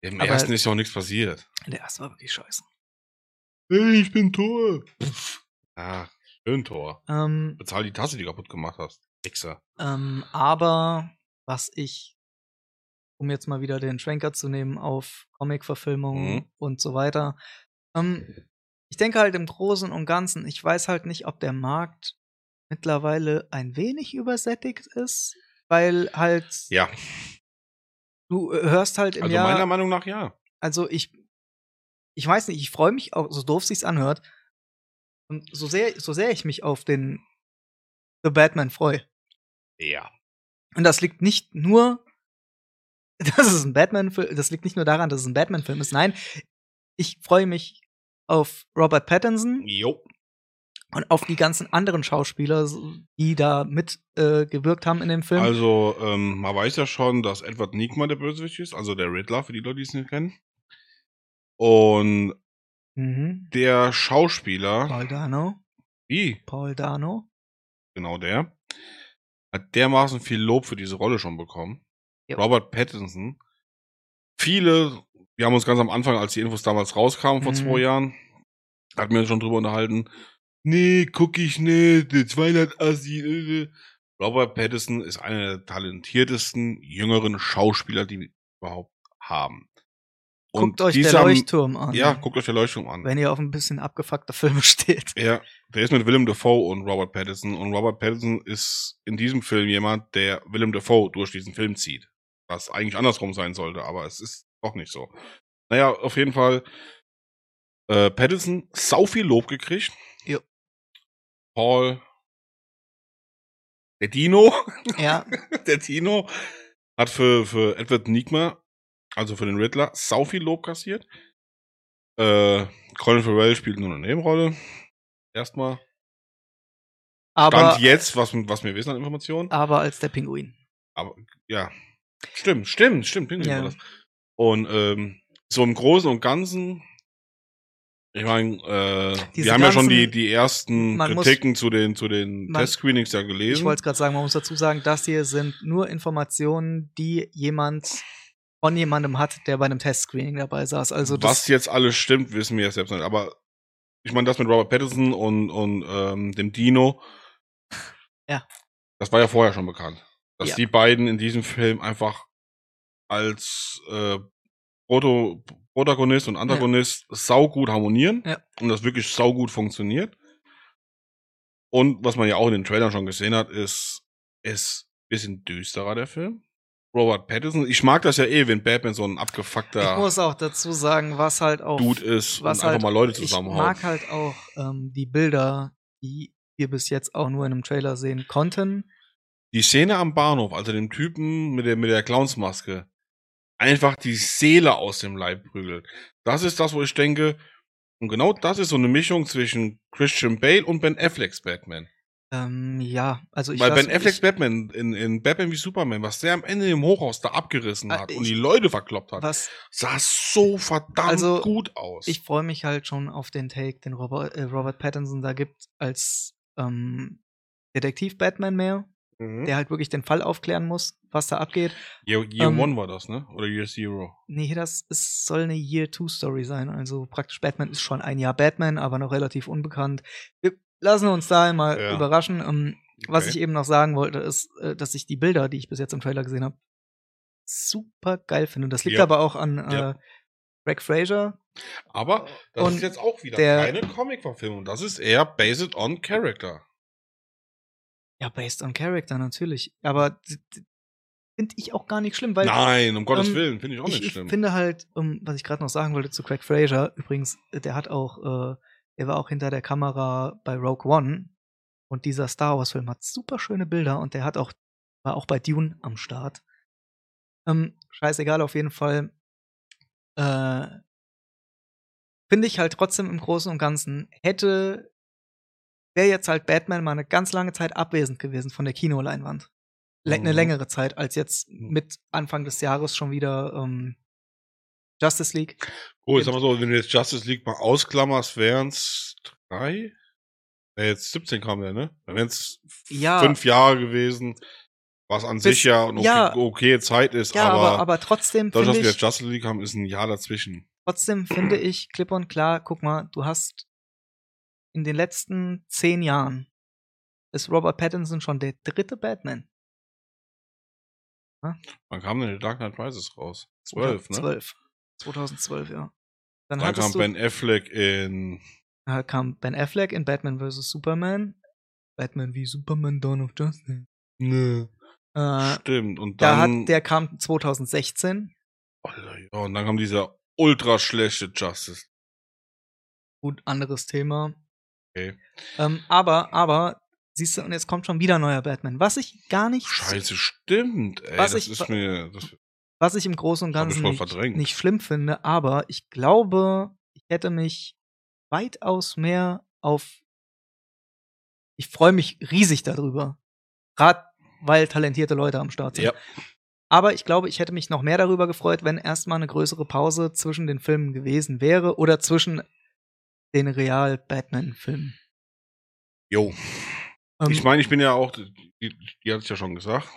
Im Aber- ersten ist ja auch nichts passiert. Der erste war wirklich scheiße. Hey, ich bin Tor. Ah, schön Tor. Ähm, Bezahl die Tasse, die du kaputt gemacht hast. Wichser. ähm, aber was ich, um jetzt mal wieder den Schwenker zu nehmen auf Comic-Verfilmungen Mhm. und so weiter, ähm, ich denke halt im Großen und Ganzen, ich weiß halt nicht, ob der Markt mittlerweile ein wenig übersättigt ist, weil halt Ja, du äh, hörst halt im also Jahr meiner Meinung nach ja. also ich, ich weiß nicht, ich freue mich auch, so doof sich's anhört. Und so sehr, so sehr ich mich auf den The Batman freue. Ja. Und das liegt nicht nur, dass es ein Batman-Film, das liegt nicht nur daran, dass es ein Batman-Film ist. Nein, ich freue mich auf Robert Pattinson Jo. Und auf die ganzen anderen Schauspieler, die da mit äh, gewirkt haben in dem Film. Also, ähm, man weiß ja schon, dass Edward Nigma der Bösewicht ist, also der Riddler, für die Leute, die es nicht kennen. Und mhm. der Schauspieler, Paul Dano. wie Paul Dano. genau der, hat dermaßen viel Lob für diese Rolle schon bekommen. Ja. Robert Pattinson. Viele, wir haben uns ganz am Anfang, als die Infos damals rauskamen, vor Mhm. zwei Jahren, hatten wir uns schon drüber unterhalten. Nee, guck ich nicht, der 200 Assi. äh. Robert Pattinson ist einer der talentiertesten jüngeren Schauspieler, die wir überhaupt haben. Guckt euch der dieser- Leuchtturm an. Ja, guckt euch der Leuchtturm an. wenn ihr auf ein bisschen abgefuckte Filme steht. Ja, der ist mit Willem Dafoe und Robert Pattinson. Und Robert Pattinson ist in diesem Film jemand, der Willem Dafoe durch diesen Film zieht. Was eigentlich andersrum sein sollte, aber es ist doch nicht so. Naja, auf jeden Fall. Äh, Pattinson, sau viel Lob gekriegt. Paul. Der Dino. Ja, der Dino hat für, für Edward Nigma, also für den Riddler, sau viel Lob kassiert. Äh, Colin Farrell spielt nur eine Nebenrolle. Erstmal. aber, Stand jetzt, was, was wir wissen an Informationen. aber als der Pinguin. Aber ja. Stimmt, stimmt, stimmt, Pinguin Ja. war das. Und ähm, so im Großen und Ganzen, ich meine, äh, Diese wir haben ja schon die, die ersten Man muss- Kritiken zu den, zu den Test-Screenings ja Ich gelesen. wollte es gerade sagen, man muss dazu sagen, das hier sind nur Informationen, die jemand von jemandem hat, der bei einem Testscreening dabei saß. Also das, Was jetzt alles stimmt, wissen wir ja selbst nicht. Aber ich meine, das mit Robert Pattinson und, und ähm, dem Dino, Ja. das war ja vorher schon bekannt. Dass Ja. die beiden in diesem Film einfach als äh, Proto Protagonist und Antagonist saugut harmonieren Ja. und das wirklich saugut funktioniert. Und was man ja auch in den Trailern schon gesehen hat, ist, ist ein bisschen düsterer, der Film. Robert Pattinson, ich mag das ja eh, wenn Batman so ein abgefuckter ich muss auch dazu sagen, was halt auch Dude ist was und einfach halt- mal Leute ich zusammenhaut. mag halt auch ähm, die Bilder, die wir bis jetzt auch nur in einem Trailer sehen konnten. die Szene am Bahnhof, also dem Typen mit der, mit der Clownsmaske, einfach die Seele aus dem Leib prügelt. Das ist das, wo ich denke, und genau das ist so eine Mischung zwischen Christian Bale und Ben Afflecks Batman. Ähm, ja, also ich Weil Ben Afflecks Batman in, in Batman wie Superman, was der am Ende im Hochhaus da abgerissen Ah, hat ich- und die Leute verkloppt hat, was sah so verdammt Also, gut aus. ich freue mich halt schon auf den Take, den Robert, äh, Robert Pattinson da gibt als ähm, Detektiv Batman mehr, mhm. der halt wirklich den Fall aufklären muss, was da abgeht. Year, Year ähm, One war das, ne? Oder Year Zero? Nee, das ist, soll eine Year-Two-Story sein. Also praktisch Batman ist schon ein Jahr Batman, aber noch relativ unbekannt. Wir lassen uns da mal Ja. überraschen. Ähm, Was Okay. ich eben noch sagen wollte, ist, äh, dass ich die Bilder, die ich bis jetzt im Trailer gesehen habe, super geil finde. Und das liegt Ja. aber auch an äh, Ja. Greg Fraser. Aber das Und ist jetzt auch wieder der- keine Comic-Verfilmung. Das ist eher based on Character. Ja, based on Character natürlich. Aber finde ich auch gar nicht schlimm, weil Nein, um Gottes ähm, Willen, finde ich auch ich, nicht ich schlimm. finde halt, um, was ich gerade noch sagen wollte zu Craig Fraser, übrigens, äh, der hat auch, äh, der war auch hinter der Kamera bei Rogue One und dieser Star Wars Film hat super schöne Bilder und der hat auch, war auch bei Dune am Start. Ähm, scheißegal, auf jeden Fall. Äh, finde ich halt trotzdem im Großen und Ganzen, hätte, wäre jetzt halt Batman mal eine ganz lange Zeit abwesend gewesen von der Kinoleinwand. Eine Mhm. längere Zeit als jetzt Mhm. mit Anfang des Jahres schon wieder ähm, Justice League. Gut, sag mal so, wenn du jetzt Justice League mal ausklammerst, wären es drei? Ja, jetzt 17 kam der, ne? Dann wären es Ja. fünf Jahre gewesen, was an Bis- sich ja eine okay, ja. okay Zeit ist, Ja, aber, aber, aber trotzdem dadurch, dass wir ich, jetzt Justice League haben, ist ein Jahr dazwischen. trotzdem finde ich klipp und klar, guck mal, du hast in den letzten zehn Jahren ist Robert Pattinson schon der dritte Batman. Wann kam denn The Dark Knight Rises raus? Zwölf, ne? 12. 2012, ja. Dann, Dann kam Ben Affleck in äh, kam Ben Affleck in Batman vs. Superman. Batman wie Superman Dawn of Justice. Nö. Äh, Stimmt. Und da dann, hat, der kam 2016. Alter, ja, und dann kam dieser ultra schlechte Justice. Gut, anderes Thema. Okay. Ähm, aber, aber, siehst du, und jetzt kommt schon wieder neuer Batman. Was ich gar nicht, Scheiße, stimmt, ey. Was ich- ist mir. Das, was ich im Großen und Ganzen nicht, nicht schlimm finde, aber ich glaube, ich hätte mich weitaus mehr auf. Ich freue mich riesig darüber. Gerade weil talentierte Leute am Start sind. ja. Aber ich glaube, ich hätte mich noch mehr darüber gefreut, wenn erstmal eine größere Pause zwischen den Filmen gewesen wäre oder zwischen den Real-Batman-Filmen. Jo. Ähm, Ich meine, ich bin ja auch, die, die hat es ja schon gesagt,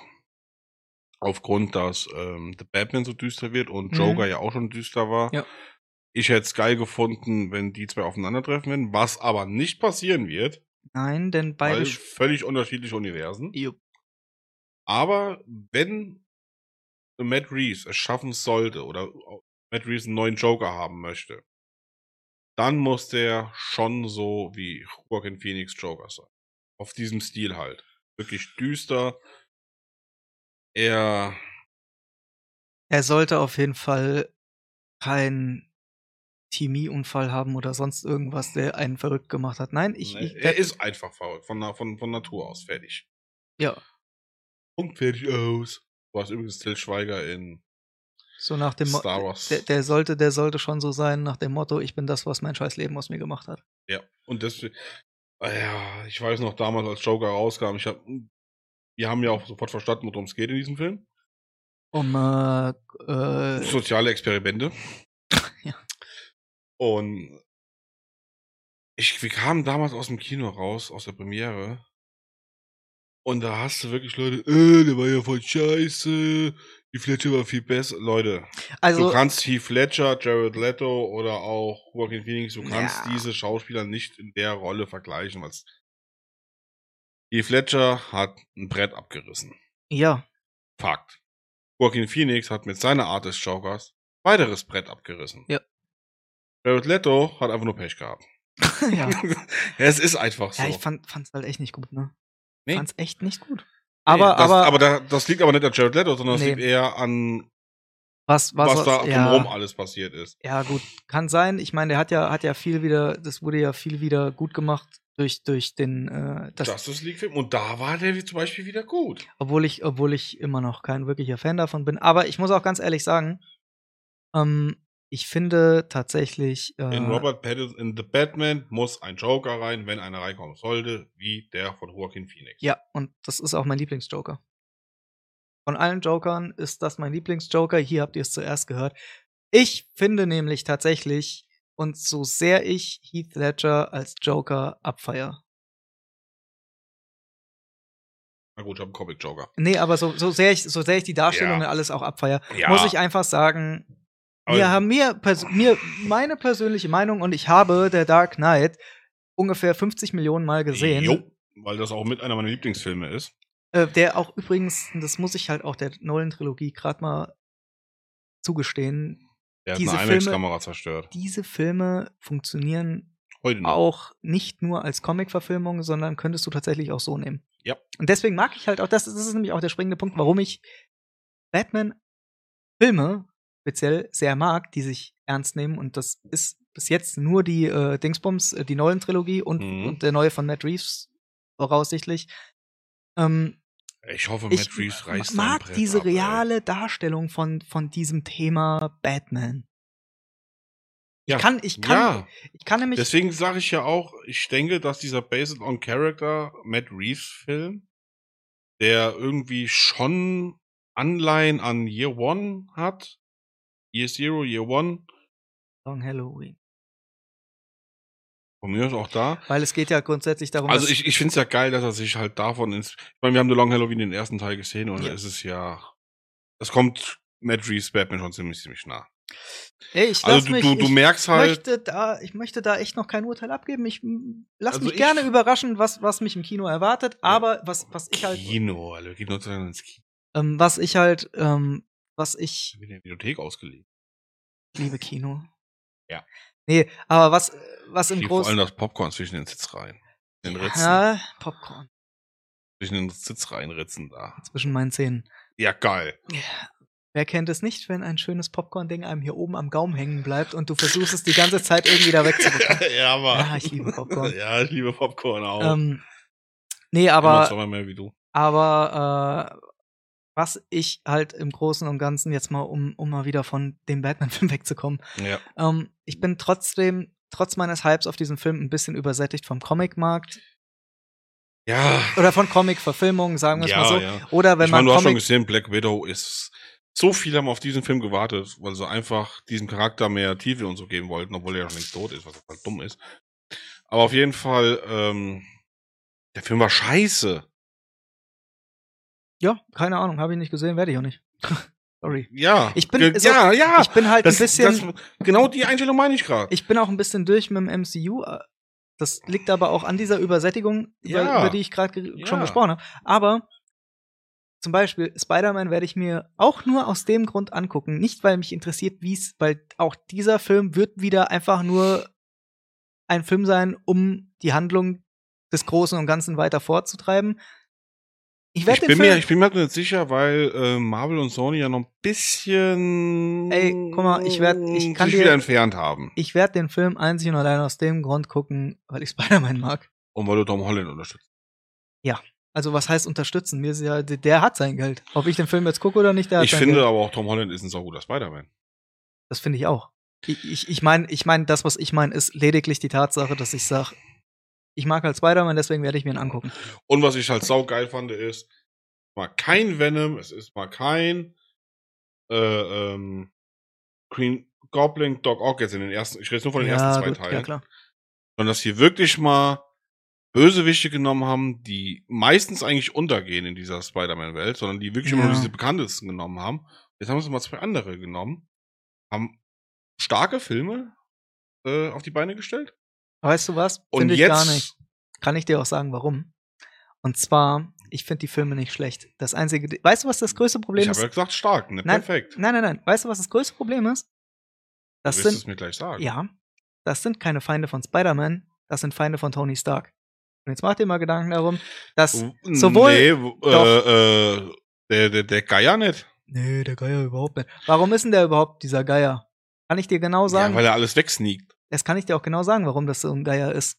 aufgrund, dass ähm, The Batman so düster wird und Mhm. Joker ja auch schon düster war. Ja. Ich hätte es geil gefunden, wenn die zwei aufeinandertreffen würden, was aber nicht passieren wird, nein, denn beide. völlig unterschiedliche Universen. Jupp. Aber wenn Matt Reeves es schaffen sollte oder Matt Reeves einen neuen Joker haben möchte, dann muss der schon so wie Joaquin Phoenix Joker sein. Auf diesem Stil halt. Wirklich düster. Er, Er sollte auf jeden Fall keinen Chemieunfall haben oder sonst irgendwas, der einen verrückt gemacht hat. Nein, ich. ne, ich er ist einfach verrückt. Von, von, von Natur aus fertig. ja, Punkt fertig aus. Du hast übrigens Till Schweiger in so nach dem Mo- Star Wars. Der, der, sollte, der sollte schon so sein, nach dem Motto, ich bin das, was mein scheiß Leben aus mir gemacht hat. Ja, und deswegen, ah ja, ich weiß noch damals, als Joker rauskam, ich hab, wir haben ja auch sofort verstanden, worum es geht in diesem Film. Um äh, äh, Soziale Experimente. Ja. Und ich, wir kamen damals aus dem Kino raus, aus der Premiere. Und da hast du wirklich Leute, äh, der war ja voll scheiße. Die Fletcher war viel besser. Leute, also du kannst Heath Ledger, Jared Leto oder auch Joaquin Phoenix, du kannst Ja. diese Schauspieler nicht in der Rolle vergleichen, was Heath Ledger hat ein Brett abgerissen. ja, Fakt. Joaquin Phoenix hat mit seiner Art des Jokers weiteres Brett abgerissen. Ja. Jared Leto hat einfach nur Pech gehabt. ja. ja, es ist einfach so. Ja, ich fand fand's halt echt nicht gut, ne? Nee. Fand's echt nicht gut. Nee, Aber, das, aber, aber da, das liegt aber nicht an Jared Leto, sondern das Nee. liegt eher an, was, was, was, da ja, drumherum alles passiert ist. Ja, gut, kann sein. Ich meine, der hat ja, hat ja viel wieder, das wurde ja viel wieder gut gemacht durch, durch den, äh, das, Justice League Film. Und da war der zum Beispiel wieder gut. obwohl ich, obwohl ich immer noch kein wirklicher Fan davon bin. Aber ich muss auch ganz ehrlich sagen, ähm, ich finde tatsächlich, äh, In Robert Pattinson, in The Batman muss ein Joker rein, wenn einer reinkommen sollte, wie der von Joaquin Phoenix. ja, und das ist auch mein Lieblingsjoker. Von allen Jokern ist das mein Lieblingsjoker. Hier habt ihr es zuerst gehört. Ich finde nämlich tatsächlich, und so sehr ich Heath Ledger als Joker abfeier, Na gut, ich habe einen Comic Joker. Nee, aber so, so, sehr ich, so sehr ich die Darstellung Ja. und alles auch abfeier, Ja. muss ich einfach sagen, Aber- mir haben mir, mir meine persönliche Meinung und ich habe der Dark Knight ungefähr 50 Millionen Mal gesehen. Jo, weil das auch mit einer meiner Lieblingsfilme ist. Äh, der auch übrigens, das muss ich halt auch der Nolan-Trilogie gerade mal zugestehen, Der hat Diese eine Filme- IMAX-Kamera zerstört. diese Filme funktionieren auch nicht nur als Comic-Verfilmung, sondern könntest du tatsächlich auch so nehmen. Ja. Und deswegen mag ich halt auch, das, das ist nämlich auch der springende Punkt, warum ich Batman-Filme speziell sehr mag, die sich ernst nehmen. Und das ist bis jetzt nur die äh, Dingsbums, äh, die Nolan-Trilogie und, Mhm. und der neue von Matt Reeves voraussichtlich. Ähm, Ich hoffe, ich Matt Reeves reißt mag Brett diese ab, ey. reale Darstellung von, von diesem Thema Batman. Ja. Ich kann, ich kann, ja, ich kann nämlich. deswegen sage ich ja auch, ich denke, dass dieser Based on Character Matt Reeves Film, der irgendwie schon Anleihen an Year One hat, Year Zero, Year One, Long Halloween. Von mir ist auch da. Weil es geht ja grundsätzlich darum, Also ich, ich finde es ja geil, dass er sich halt davon ins. Ich meine, wir haben The Long Halloween den ersten Teil gesehen und Ja. da ist es ja. Es kommt Matt Reeves Batman schon ziemlich, ziemlich nah. Ey, ich Also du, mich, du, du ich merkst halt. möchte da, ich möchte da echt noch kein Urteil abgeben. Ich lass Also mich ich- gerne überraschen, was, was mich im Kino erwartet. Aber was, was ich halt, Kino, Alter. Wir gehen nur ins Kino. ähm, was ich halt, ähm, was ich Ich bin in der Bibliothek ausgelegt. liebe Kino. Ja. Nee, aber was, was im Ich vor allem Großen, das Popcorn zwischen den Sitzreihen. Den Ritzen. ja, Popcorn Zwischen den Sitzreihenritzen da. zwischen meinen Zähnen. Ja, geil. Wer kennt es nicht, wenn ein schönes Popcorn-Ding einem hier oben am Gaumen hängen bleibt und du versuchst es die ganze Zeit irgendwie da wegzubekommen? ja, aber. Ja, ich liebe Popcorn. ja, ich liebe Popcorn auch. ähm, nee, Immer aber zweimal mehr wie du. Aber äh, was ich halt im Großen und Ganzen jetzt mal, um, um mal wieder von dem Batman-Film wegzukommen, Ja. ähm, ich bin trotzdem, trotz meines Hypes auf diesen Film, ein bisschen übersättigt vom Comic-Markt Ja. oder von Comic-Verfilmungen, sagen wir es ja, mal so. ja. Oder wenn ich meine, man du hast schon Comic gesehen, Black Widow ist. So viele haben auf diesen Film gewartet, weil sie einfach diesem Charakter mehr Tiefe und so geben wollten, obwohl er ja schon längst tot ist, was halt dumm ist. Aber auf jeden Fall, ähm, der Film war scheiße. Ja, keine Ahnung, habe ich nicht gesehen, werde ich auch nicht. Sorry. Ja. Ich bin- so, ja, ja. Ich bin halt das, ein bisschen, das, genau die Einstellung meine ich gerade. ich bin auch ein bisschen durch mit dem MCU. äh, Das liegt aber auch an dieser Übersättigung, über, Ja. über die ich gerade ge Ja. schon gesprochen habe. Aber zum Beispiel Spider-Man werde ich mir auch nur aus dem Grund angucken. Nicht, weil mich interessiert, wie es, weil auch dieser Film wird wieder einfach nur ein Film sein, um die Handlung des Großen und Ganzen weiter fortzutreiben. Ich Ich werde bin, mir, ich bin mir halt nicht sicher, weil äh, Marvel und Sony ja noch ein bisschen Ey, guck mal, ich werd- ich kann sich dir- wieder entfernt haben. ich werde den Film einzig und allein aus dem Grund gucken, weil ich Spider-Man mag. Und weil du Tom Holland unterstützt. Also was heißt unterstützen? Mir ist ja, der, der hat sein Geld. Ob ich den Film jetzt gucke oder nicht, der hat Ich sein finde Geld. aber auch Tom Holland ist ein sauguter Spider-Man. Das finde ich auch. Ich, ich, ich meine, ich mein, das, was ich meine, ist lediglich die Tatsache, dass ich sage, ich mag halt Spider-Man, deswegen werde ich mir ihn angucken. Und was ich halt saugeil fand, ist mal kein Venom, es ist mal kein äh, ähm, Green Goblin Dog Ock jetzt in den ersten, ich rede jetzt nur von den ersten zwei gut, Teilen, ja klar. sondern dass hier wirklich mal Bösewichte genommen haben, die meistens eigentlich untergehen in dieser Spider-Man-Welt, sondern die wirklich immer nur Ja. diese bekanntesten genommen haben. Jetzt haben sie mal zwei andere genommen, haben starke Filme äh, auf die Beine gestellt. Weißt du was? Und Finde ich jetzt gar nicht. Kann ich dir auch sagen, warum. Und zwar, ich finde die Filme nicht schlecht. Das einzige, weißt du, was das größte Problem Ich ist? habe ja gesagt, stark, ne? Nein, Perfekt. Nein, nein, nein. Weißt du, was das größte Problem ist? Das du wirst sind, es mir gleich sagen. ja, das sind keine Feinde von Spider-Man, das sind Feinde von Tony Stark. Und jetzt mach dir mal Gedanken darum, dass sowohl- Nee, w- Doch. äh, äh, der, der, der Geier nicht. Nee, der Geier überhaupt nicht. Warum ist denn der überhaupt dieser Geier? Kann ich dir genau sagen? Ja, weil er alles wegsneakt. Das kann ich dir auch genau sagen, warum das so ein Geier ist.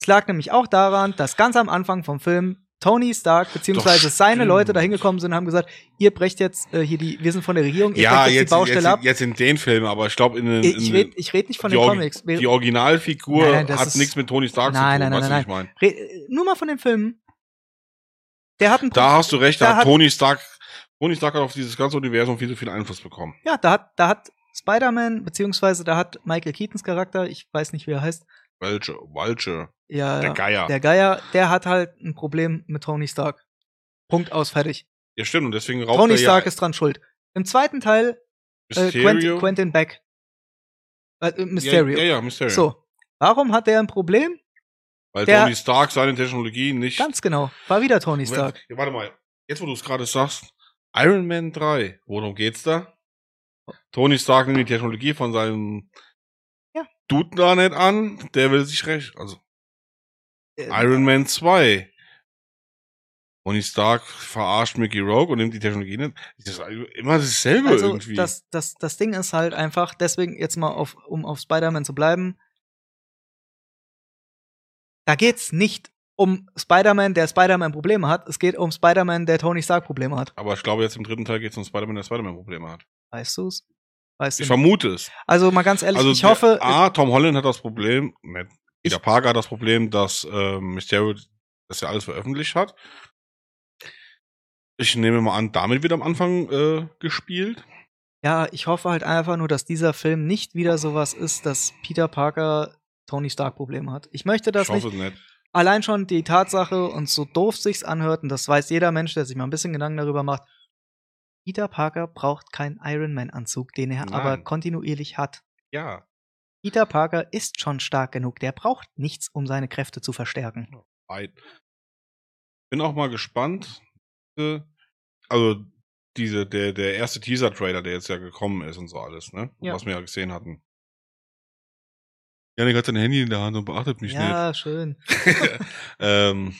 Es lag nämlich auch daran, dass ganz am Anfang vom Film Tony Stark beziehungsweise seine. Leute da hingekommen sind und haben gesagt, ihr brecht jetzt äh, hier die, wir sind von der Regierung, ihr Ja, brecht jetzt, jetzt, die Baustelle jetzt, ab. jetzt in den Filmen, aber ich glaube, in, den- in, ich rede ich red nicht von den Comics. Die Originalfigur Nein, nein, hat nichts mit Tony Stark Nein, zu tun, nein, nein, was ich meine? Äh, nur mal von den Filmen. Der hat ein Da hast du recht, Da hat- Tony Stark, Tony Stark hat auf dieses ganze Universum viel zu viel Einfluss bekommen. Ja, da hat, da hat Spider-Man, beziehungsweise da hat Michael Keatons Charakter, ich weiß nicht, wie er heißt, Welche, welche, ja, der Geier. der Geier, der hat halt ein Problem mit Tony Stark. Punkt aus, fertig. ja, stimmt, und deswegen raubt Tony Stark ja ist dran schuld. Im zweiten Teil äh. Quentin, Quentin Beck. Äh, äh, Mysterio. Ja, ja, ja, Mysterio. So, warum hat der ein Problem? Weil der- Tony Stark seine Technologie nicht. Ganz genau, war wieder Tony Stark. Ja, warte mal, jetzt wo du es gerade sagst, Iron Man 3, worum geht's da? Tony Stark nimmt die Technologie von seinem Ja. Dude da nicht an, der will sich recht. Also Äh, Iron Man 2. Tony Stark verarscht Mickey Rogue und nimmt die Technologie nicht. Das ist immer dasselbe also irgendwie. das, das, das Ding ist halt einfach, deswegen jetzt mal auf, um auf Spider-Man zu bleiben. Da geht's nicht um Spider-Man, der Spider-Man-Probleme hat. Es geht um Spider-Man, der Tony Stark-Probleme hat. Aber ich glaube, jetzt im dritten Teil geht es um Spider-Man, der Spider-Man-Probleme hat. Weißt du's? Weißt du? Ich vermute es. Also mal ganz ehrlich, Also ich hoffe, der, A, Tom Holland hat das Problem, nicht, Peter Parker hat das Problem, dass ähm, Mysterio das ja alles veröffentlicht hat. Ich nehme mal an, damit wird am Anfang äh, gespielt. ja, ich hoffe halt einfach nur, dass dieser Film nicht wieder sowas ist, dass Peter Parker Tony Stark Probleme hat. Ich möchte das ich hoffe nicht. nicht. Allein schon die Tatsache und so doof sich's anhört, und das weiß jeder Mensch, der sich mal ein bisschen Gedanken darüber macht. Peter Parker braucht keinen Iron Man-Anzug, den er aber Nein. kontinuierlich hat. Ja. Peter Parker ist schon stark genug. Der braucht nichts, um seine Kräfte zu verstärken. Bin auch mal gespannt. äh, Also, diese, der, der erste Teaser-Trailer, der jetzt ja gekommen ist und so alles, ne? Ja. Was wir ja gesehen hatten. Janik hat sein Handy in der Hand und beachtet mich ja, schön. nicht. ähm,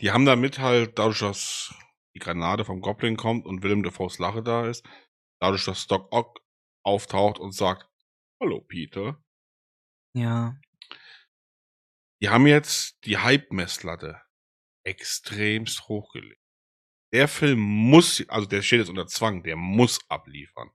die haben damit halt, dadurch, dass die Granate vom Goblin kommt und Willem Dafoe's Lache da ist, dadurch, dass Doc Ock auftaucht und sagt, Hallo Peter. Ja. Die haben jetzt die Hype-Messlatte extremst hochgelegt. Der Film muss, also der steht jetzt unter Zwang, der muss abliefern.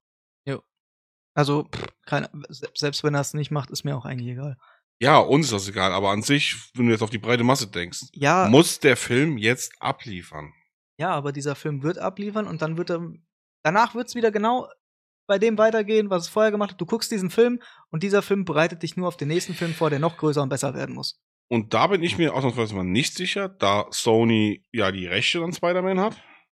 Also, pff, keine, se- selbst wenn er es nicht macht, ist mir auch eigentlich egal. Ja, uns ist das egal, aber an sich, wenn du jetzt auf die breite Masse denkst, Ja, muss der Film jetzt abliefern. Ja, aber dieser Film wird abliefern und dann wird er. Danach wird es wieder genau bei dem weitergehen, was es vorher gemacht hat. Du guckst diesen Film und dieser Film bereitet dich nur auf den nächsten Film vor, der noch größer und besser werden muss. Und da bin ich mir ausnahmsweise mal nicht sicher, da Sony ja die Rechte an Spider-Man hat.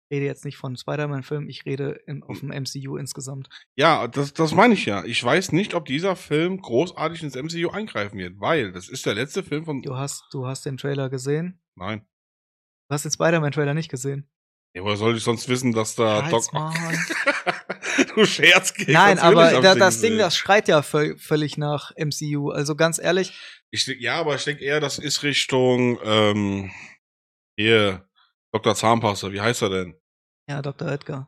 Ich rede jetzt nicht von Spider-Man-Film, ich rede in, auf dem MCU insgesamt. Ja, das, das meine ich ja. Ich weiß nicht, ob dieser Film großartig ins MCU eingreifen wird, weil das ist der letzte Film von. Du hast, du hast den Trailer gesehen. Nein. Du hast den Spider-Man-Trailer nicht gesehen. Ja, woher soll ich sonst wissen, dass da Halt's Doc du Scherzkeks. Nein, natürlich aber da, das Ding, das schreit ja völ völlig nach MCU. Also ganz ehrlich, Ich, ja, aber ich denke eher, das ist Richtung, ähm, hier, Dr. Zahnpasta, wie heißt er denn? ja, Dr. Edgar.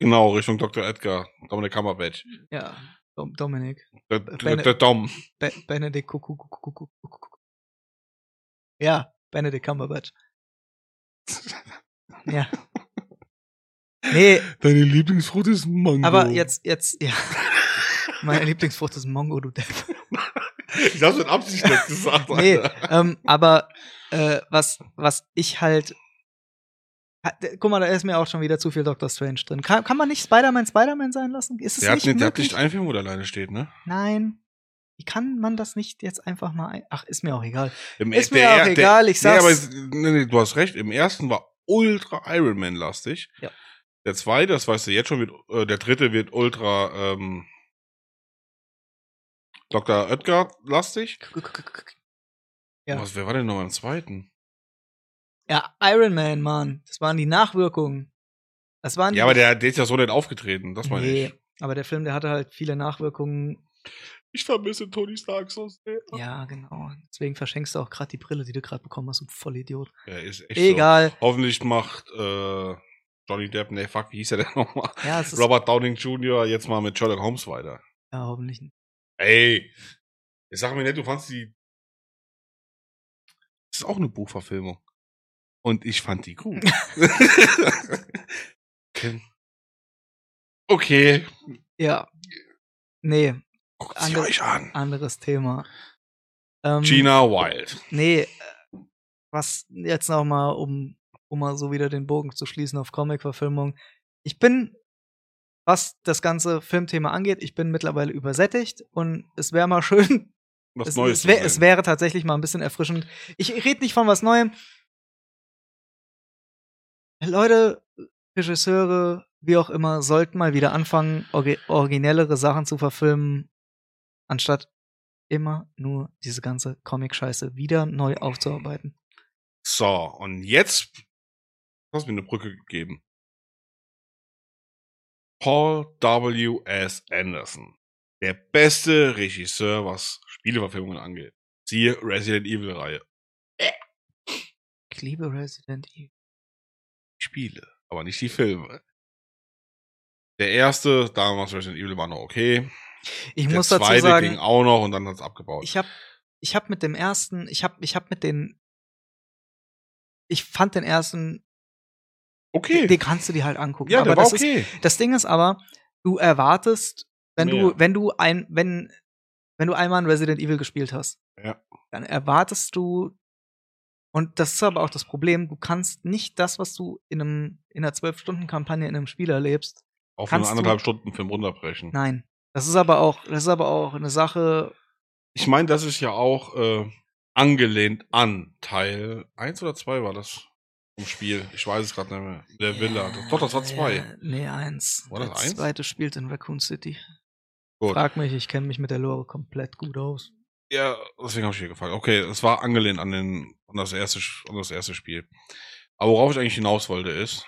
Genau, Richtung Dr. Edgar, Dominic Cumberbatch. Ja, Dom Dominik. Der, Bene- der, Dom. Be Benedict Kuckuck. Ja, Benedict Cumberbatch. Ja. Nee, Deine Lieblingsfrucht ist Mango. aber jetzt, jetzt, ja. Meine Lieblingsfrucht ist Mongo, du Depp. Ich hab's mit Absicht nicht gesagt, Nee, ähm, aber äh, was, was ich halt. Guck mal, da ist mir auch schon wieder zu viel Doctor Strange drin. Kann, kann man nicht Spider-Man Spider-Man sein lassen? Ist es Der hat, nicht nicht, der hat möglich? nicht einen Film, wo der alleine steht, ne? Nein. Wie kann man das nicht jetzt einfach mal ein Ach, ist mir auch egal. Im, Ist mir auch egal, ich Nee, aber sag's. nee, nee, du hast recht. Im ersten war ultra Iron Man lastig. Ja. Der zweite, das weißt du jetzt schon, wird, äh, der dritte wird ultra ähm, Dr. Oetker lastig. Ja. Was, wer war denn noch im zweiten? Ja, Iron Man, Mann. Das waren die Nachwirkungen. Das waren Ja, aber der, der ist ja so nicht aufgetreten, das meine nee, ich. aber der Film, der hatte halt viele Nachwirkungen. Ich vermisse Tony Stark so sehr. Ja, genau. Deswegen verschenkst du auch gerade die Brille, die du gerade bekommen hast, du Vollidiot. Er ist echt Egal. so. Hoffentlich macht äh, Johnny Depp, nee, fuck, wie hieß er denn nochmal? Ja, Robert Downing Jr. jetzt mal mit Sherlock Holmes weiter. ja, hoffentlich nicht. Ey, jetzt sag mir nicht, du fandst die. Das ist auch eine Buchverfilmung. Und ich fand die gut. okay. okay, Ja. Nee, guckt sie euch an. anderes Thema. Ähm, Gina Wild. Nee, äh, was jetzt noch mal, um, um mal so wieder den Bogen zu schließen auf Comic-Verfilmung. Ich bin, was das ganze Filmthema angeht, ich bin mittlerweile übersättigt und es wäre mal schön, Was es, Neues. es, wär, es wäre tatsächlich mal ein bisschen erfrischend. Ich rede nicht von was Neuem. Leute, Regisseure, wie auch immer, sollten mal wieder anfangen, originellere Sachen zu verfilmen, anstatt immer nur diese ganze Comic-Scheiße wieder neu aufzuarbeiten. So, und jetzt hast du mir eine Brücke gegeben. Paul W. S. Anderson. Der beste Regisseur, was Spieleverfilmungen angeht. Siehe Resident Evil Reihe. Ich liebe Resident Evil. Spiele, aber nicht die Filme. Der erste, damals Resident Evil war noch okay. Ich Der muss dazu zweite sagen, ging auch noch und dann hat's abgebaut. ich habe ich hab mit dem ersten, ich habe ich hab mit den ich fand den ersten, okay. den kannst du dir halt angucken. ja, aber das okay. ist, das Ding ist aber, du erwartest, wenn du, Mehr. wenn du ein, wenn, wenn du einmal ein Resident Evil gespielt hast, Ja. dann erwartest du, und das ist aber auch das Problem, du kannst nicht das, was du in einem, in einer Mhm. Zwölf-Stunden-Kampagne in einem Spiel erlebst, Auf einen kannst du- anderthalb Stunden Film runterbrechen. nein. Das ist aber auch, das ist aber auch eine Sache, Ich meine, das ist ja auch äh, angelehnt an Teil 1 oder 2 war das vom Spiel. Ich weiß es gerade nicht mehr. Der Villa. Doch, das war 2. Ja, nee, eins. War das Der eins? zweite spielt in Raccoon City. Gut. Frag mich, ich kenne mich mit der Lore komplett gut aus. Ja, deswegen habe ich hier gefragt. Okay, es war angelehnt an, den, an, das erste, an das erste Spiel. Aber worauf ich eigentlich hinaus wollte, ist,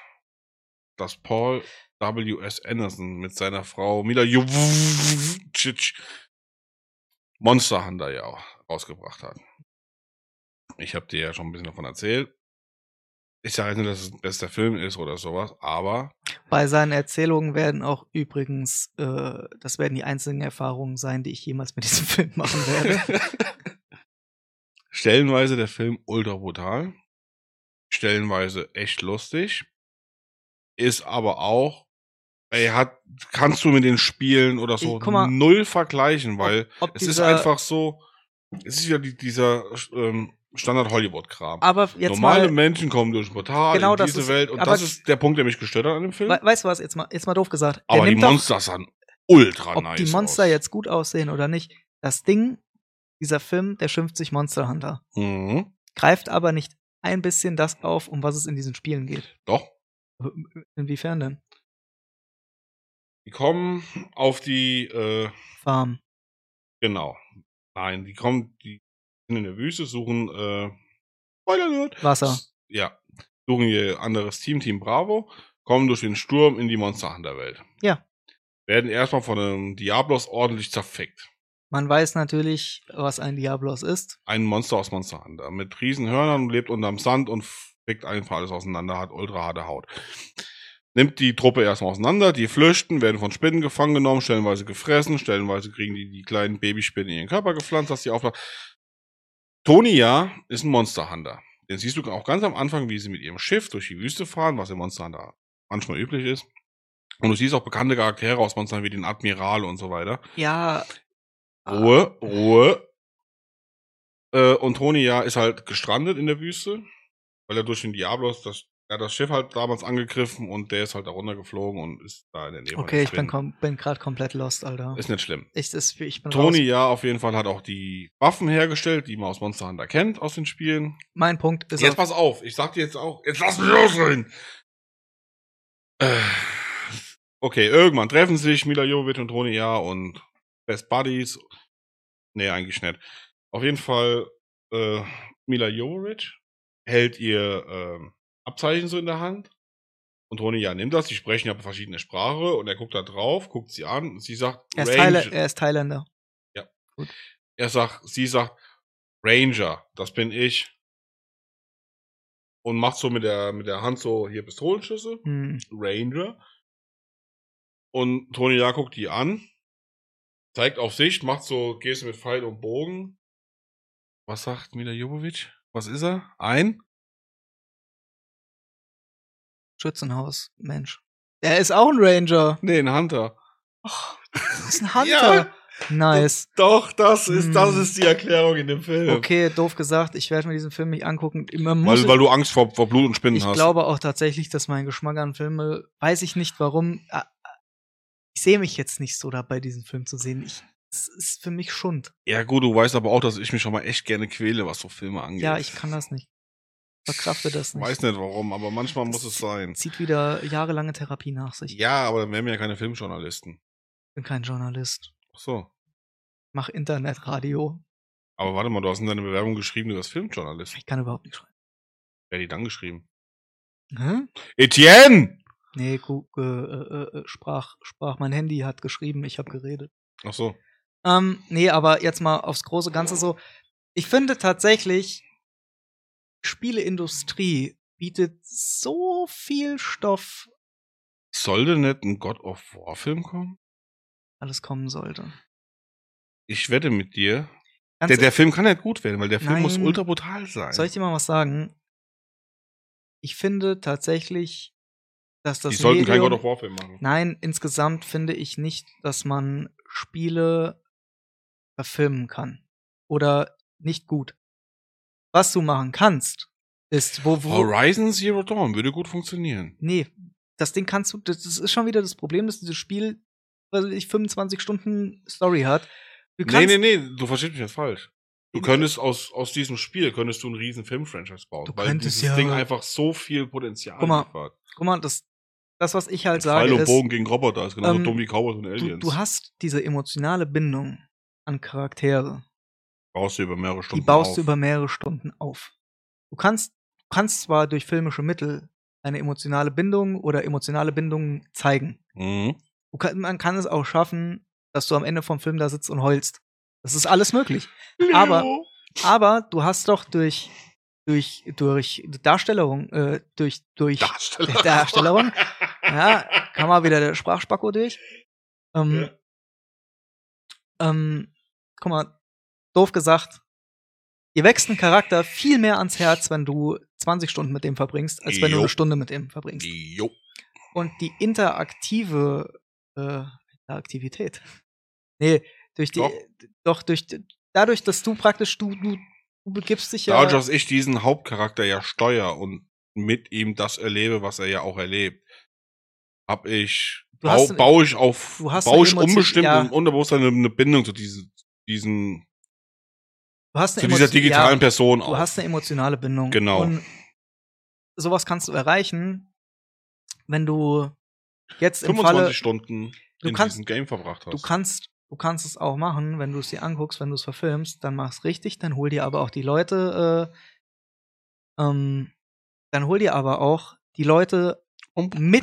dass Paul W.S. Anderson mit seiner Frau Mila Jovicic Monster Hunter ja auch rausgebracht hat. Ich habe dir ja schon ein bisschen davon erzählt. Ich sage jetzt nicht, dass es ein bester Film ist oder sowas, aber Bei seinen Erzählungen werden auch übrigens, äh, das werden die einzigen Erfahrungen sein, die ich jemals mit diesem Film machen werde. stellenweise der Film ultra brutal, stellenweise echt lustig, ist aber auch, ey, hat, kannst du mit den Spielen oder so Ich- mal. null vergleichen, weil Ob es ist einfach so, es ist ja die, dieser ähm, Standard Hollywood-Kram. Aber jetzt Normale mal, Menschen kommen durch ein Portal Genau in diese ist- Welt und das ist der Punkt, der mich gestört hat an dem Film. we weißt du was, jetzt mal, jetzt mal doof gesagt. Der aber die Monster sahen ultra ob nice die Monster aus. jetzt gut aussehen oder nicht. Das Ding, dieser Film, der schimpft sich Monster Hunter. Mhm. Greift aber nicht ein bisschen das auf, um was es in diesen Spielen geht. Doch. Inwiefern denn? Die kommen auf die äh, Farm. Genau. Nein, die kommen, die sind in der Wüste, suchen, äh, Spoiler Alert. Wasser. Ja. Suchen ihr anderes Team, Team Bravo, kommen durch den Sturm in die Monster Hunter Welt. Ja. Werden erstmal von einem Diablos ordentlich zerfickt. Man weiß natürlich, was ein Diablos ist. Ein Monster aus Monster Hunter. Mit riesen Hörnern, lebt unterm Sand und fickt einfach alles auseinander, hat ultra harte Haut. Nimmt die Truppe erstmal auseinander, die flüchten, werden von Spinnen gefangen genommen, stellenweise gefressen, stellenweise kriegen die die kleinen Babyspinnen in ihren Körper gepflanzt, dass sie aufladen. Tonia ist ein Monster Hunter. Den siehst du auch ganz am Anfang, wie sie mit ihrem Schiff durch die Wüste fahren, was im Monster Hunter manchmal üblich ist. Und du siehst auch bekannte Charaktere aus Monster Hunter wie den Admiral und so weiter. Ja. Ruhe, Ruhe. Äh, und Tonia ist halt gestrandet in der Wüste, weil er durch den Diablos das, er hat das Schiff halt damals angegriffen und der ist halt da runtergeflogen und ist da in der Nähe. Okay, ich bin, kom bin gerade komplett lost, Alter. Ist nicht schlimm. Ich, das, ich bin Tony, raus. ja, auf jeden Fall hat auch die Waffen hergestellt, die man aus Monster Hunter kennt, aus den Spielen. Mein Punkt ist Jetzt auf, pass auf, ich sag dir jetzt auch, jetzt lass mich ausreden. Äh, okay, irgendwann treffen sich Mila Jovovich und Tony ja und Best Buddies. Nee, eigentlich nicht. Auf jeden Fall, äh, Mila Jovovich hält ihr ähm, Abzeichen so in der Hand. Und Tony ja nimmt das, die sprechen ja verschiedene Sprache und er guckt da drauf, guckt sie an und sie sagt, er, ist Range- Thaila er ist Thailänder. er sagt, sie sagt, Ranger, das bin ich. Und macht so mit der, mit der Hand so hier Pistolenschüsse. Hm. Ranger. Und Tony ja guckt die an. Zeigt auf sich, macht so Geste mit Pfeil und Bogen. Was sagt Mila Jovovich? Was ist er? Ein? Schützenhaus, Mensch. Er ist auch ein Ranger. Nee, ein Hunter. Oh, das ist ein Hunter. Nice. Doch, das ist- das ist die Erklärung in dem Film. Okay, doof gesagt, ich werde mir diesen Film nicht angucken. Muss Weil, weil du Angst vor, vor Blut und Spinnen ich hast. glaube auch tatsächlich, dass mein Geschmack an Filme, weiß ich nicht warum, ich sehe mich jetzt nicht so dabei, diesen Film zu sehen. Ich, es ist für mich Schund. ja gut, du weißt aber auch, dass ich mich schon mal echt gerne quäle, was so Filme angeht. Ja, ich kann das nicht. Verkrafte das nicht. Weiß nicht warum, aber manchmal muss es sein. Zieht wieder jahrelange Therapie nach sich. Ich Ja, aber dann wären wir ja keine Filmjournalisten. bin kein Journalist. Ach so. Mach Internetradio. Aber warte mal, du hast in deiner Bewerbung geschrieben, du bist Filmjournalist. Ich kann überhaupt nicht schreiben. Wer hat die dann geschrieben? Hä? Etienne! Nee, gu- äh, äh, äh, sprach, sprach, mein Handy hat geschrieben, ich habe geredet. Ach so. Ähm, nee, aber jetzt mal aufs große Ganze so. Ich finde tatsächlich, Spieleindustrie bietet so viel Stoff, Sollte nicht ein God of War Film kommen? alles kommen sollte. Ich wette mit dir. Der, der Film kann nicht gut werden, weil der Film Nein. muss ultra brutal sein. Soll ich dir mal was sagen? Ich finde tatsächlich, dass das die sollten keinen Medium- God of War Film machen. Nein, insgesamt finde ich nicht, dass man Spiele verfilmen kann. Oder nicht gut. Was du machen kannst, ist, wo, wo, Horizon Zero Dawn würde gut funktionieren. Nee, das Ding kannst du, das ist schon wieder das Problem, dass dieses Spiel, weiß ich, 25 Stunden Story hat Du Nee, kannst, nee, nee, du verstehst mich jetzt falsch. Du könntest aus, aus diesem Spiel könntest du einen riesen Film-Franchise bauen. Du weil könntest dieses ja- Ding einfach so viel Potenzial Guck mal, liefert. Guck mal, das, das, was ich halt Pfeil sage, und ist, Bogen gegen Roboter ist genauso ähm, dumm wie Cowboys und du, Aliens. du hast diese emotionale Bindung an Charaktere. Baust du über mehrere Stunden die baust auf. du über mehrere Stunden auf. Du kannst, du kannst zwar durch filmische Mittel eine emotionale Bindung oder emotionale Bindungen zeigen. mhm. Kann, man kann es auch schaffen, dass du am Ende vom Film da sitzt und heulst. Das ist alles möglich. Aber- Aber du hast doch durch durch durch Darstellung, äh, durch durch Darsteller. Darstellung, ja, kam mal wieder der Sprachspacko durch. Ähm, Ja. ähm, guck mal, doof gesagt, dir wächst ein Charakter viel mehr ans Herz, wenn du 20 Stunden mit dem verbringst, als wenn du Jo. eine Stunde mit dem verbringst. Jo. Und die interaktive äh, Interaktivität. Nee, durch die, Doch. doch, durch, dadurch, dass du praktisch, du, du, du begibst dich ja. Dadurch, dass ich diesen Hauptcharakter ja steuer und mit ihm das erlebe, was er ja auch erlebt, hab ich, Du bau, baue ich auf, du hast baue ich unbestimmt ja. und Unterbewusstsein eine, eine Bindung zu diesen, diesen, du hast zu eine dieser Emotion- digitalen ja, Person Du auf. hast eine emotionale Bindung. Genau. Und sowas kannst du erreichen, wenn du jetzt im 25 Falle, Stunden du in kannst- diesem Game verbracht hast. du kannst, du kannst es auch machen, wenn du es dir anguckst, wenn du es verfilmst, dann mach's richtig, dann hol dir aber auch die Leute, äh, ähm, dann hol dir aber auch die Leute mit,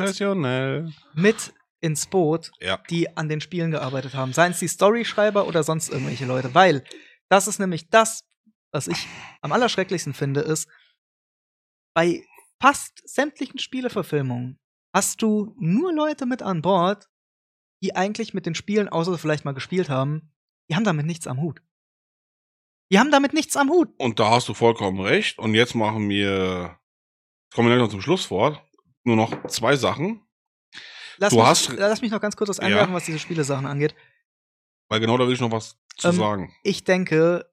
mit ins Boot, Ja. die an den Spielen gearbeitet haben. Seien es die Storyschreiber oder sonst irgendwelche Leute. Weil das ist nämlich das, was ich am allerschrecklichsten finde, ist, bei fast sämtlichen Spieleverfilmungen hast du nur Leute mit an Bord, die eigentlich mit den Spielen, außer vielleicht mal gespielt haben, die haben damit nichts am Hut. Die haben damit nichts am Hut. Und da hast du vollkommen recht. Und jetzt machen wir, kommen wir gleich noch zum Schlusswort, nur noch zwei Sachen. Lass, Du mich, hast- lass mich noch ganz kurz was Ja. einwerfen, was diese Spielesachen angeht. Weil genau da will ich noch was zu Ähm, sagen. ich denke,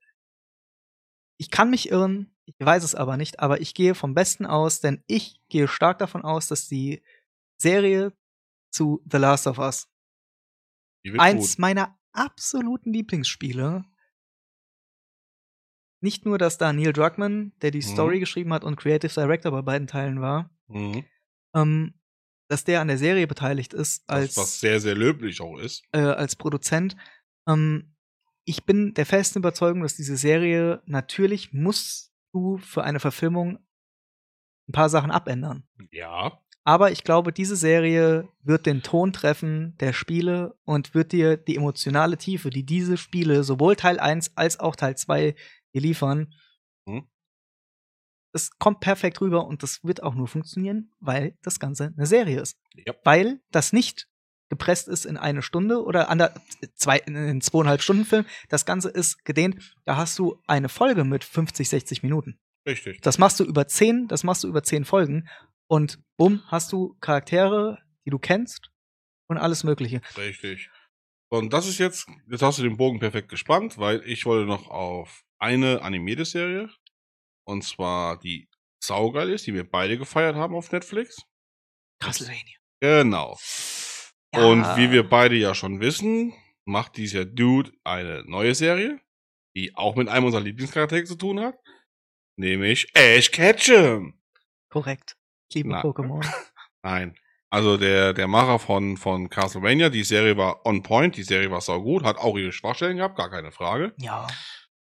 ich kann mich irren, ich weiß es aber nicht, aber ich gehe vom Besten aus, denn ich gehe stark davon aus, dass die Serie zu The Last of Us, eins gut. meiner absoluten Lieblingsspiele, nicht nur, dass da Neil Druckmann, der die Mhm. Story geschrieben hat und Creative Director bei beiden Teilen war, Mhm. ähm, dass der an der Serie beteiligt ist Das, als was sehr, sehr löblich auch ist. äh, als Produzent. Ähm, ich bin der festen Überzeugung, dass diese Serie natürlich musst du für eine Verfilmung ein paar Sachen abändern. Ja. Aber ich glaube, diese Serie wird den Ton treffen der Spiele und wird dir die emotionale Tiefe, die diese Spiele, sowohl Teil 1 als auch Teil 2 dir liefern, Mhm. das kommt perfekt rüber und das wird auch nur funktionieren, weil das Ganze eine Serie ist Ja. weil das nicht gepresst ist in eine Stunde oder ander, zwei, in einen zweieinhalb Stunden Film. Das Ganze ist gedehnt. Da hast du eine Folge mit 50, 60 Minuten. Richtig. Das machst du über zehn, das machst du über zehn Folgen und bumm, hast du Charaktere, die du kennst und alles Mögliche. Richtig. Und das ist jetzt, jetzt hast du den Bogen perfekt gespannt, weil ich wollte noch auf eine animierte Serie. Und zwar die saugeil ist, die wir beide gefeiert haben auf Netflix. Castlevania. Genau. Ja. Und wie wir beide ja schon wissen, macht dieser Dude eine neue Serie, die auch mit einem unserer Lieblingscharaktere zu tun hat. Nämlich Ash Ketchum. Korrekt. Liebe. Pokémon. Nein. Also der, der Macher von, von Castlevania, die Serie war on point, die Serie war saugut, hat auch ihre Schwachstellen gehabt, gar keine Frage. Ja.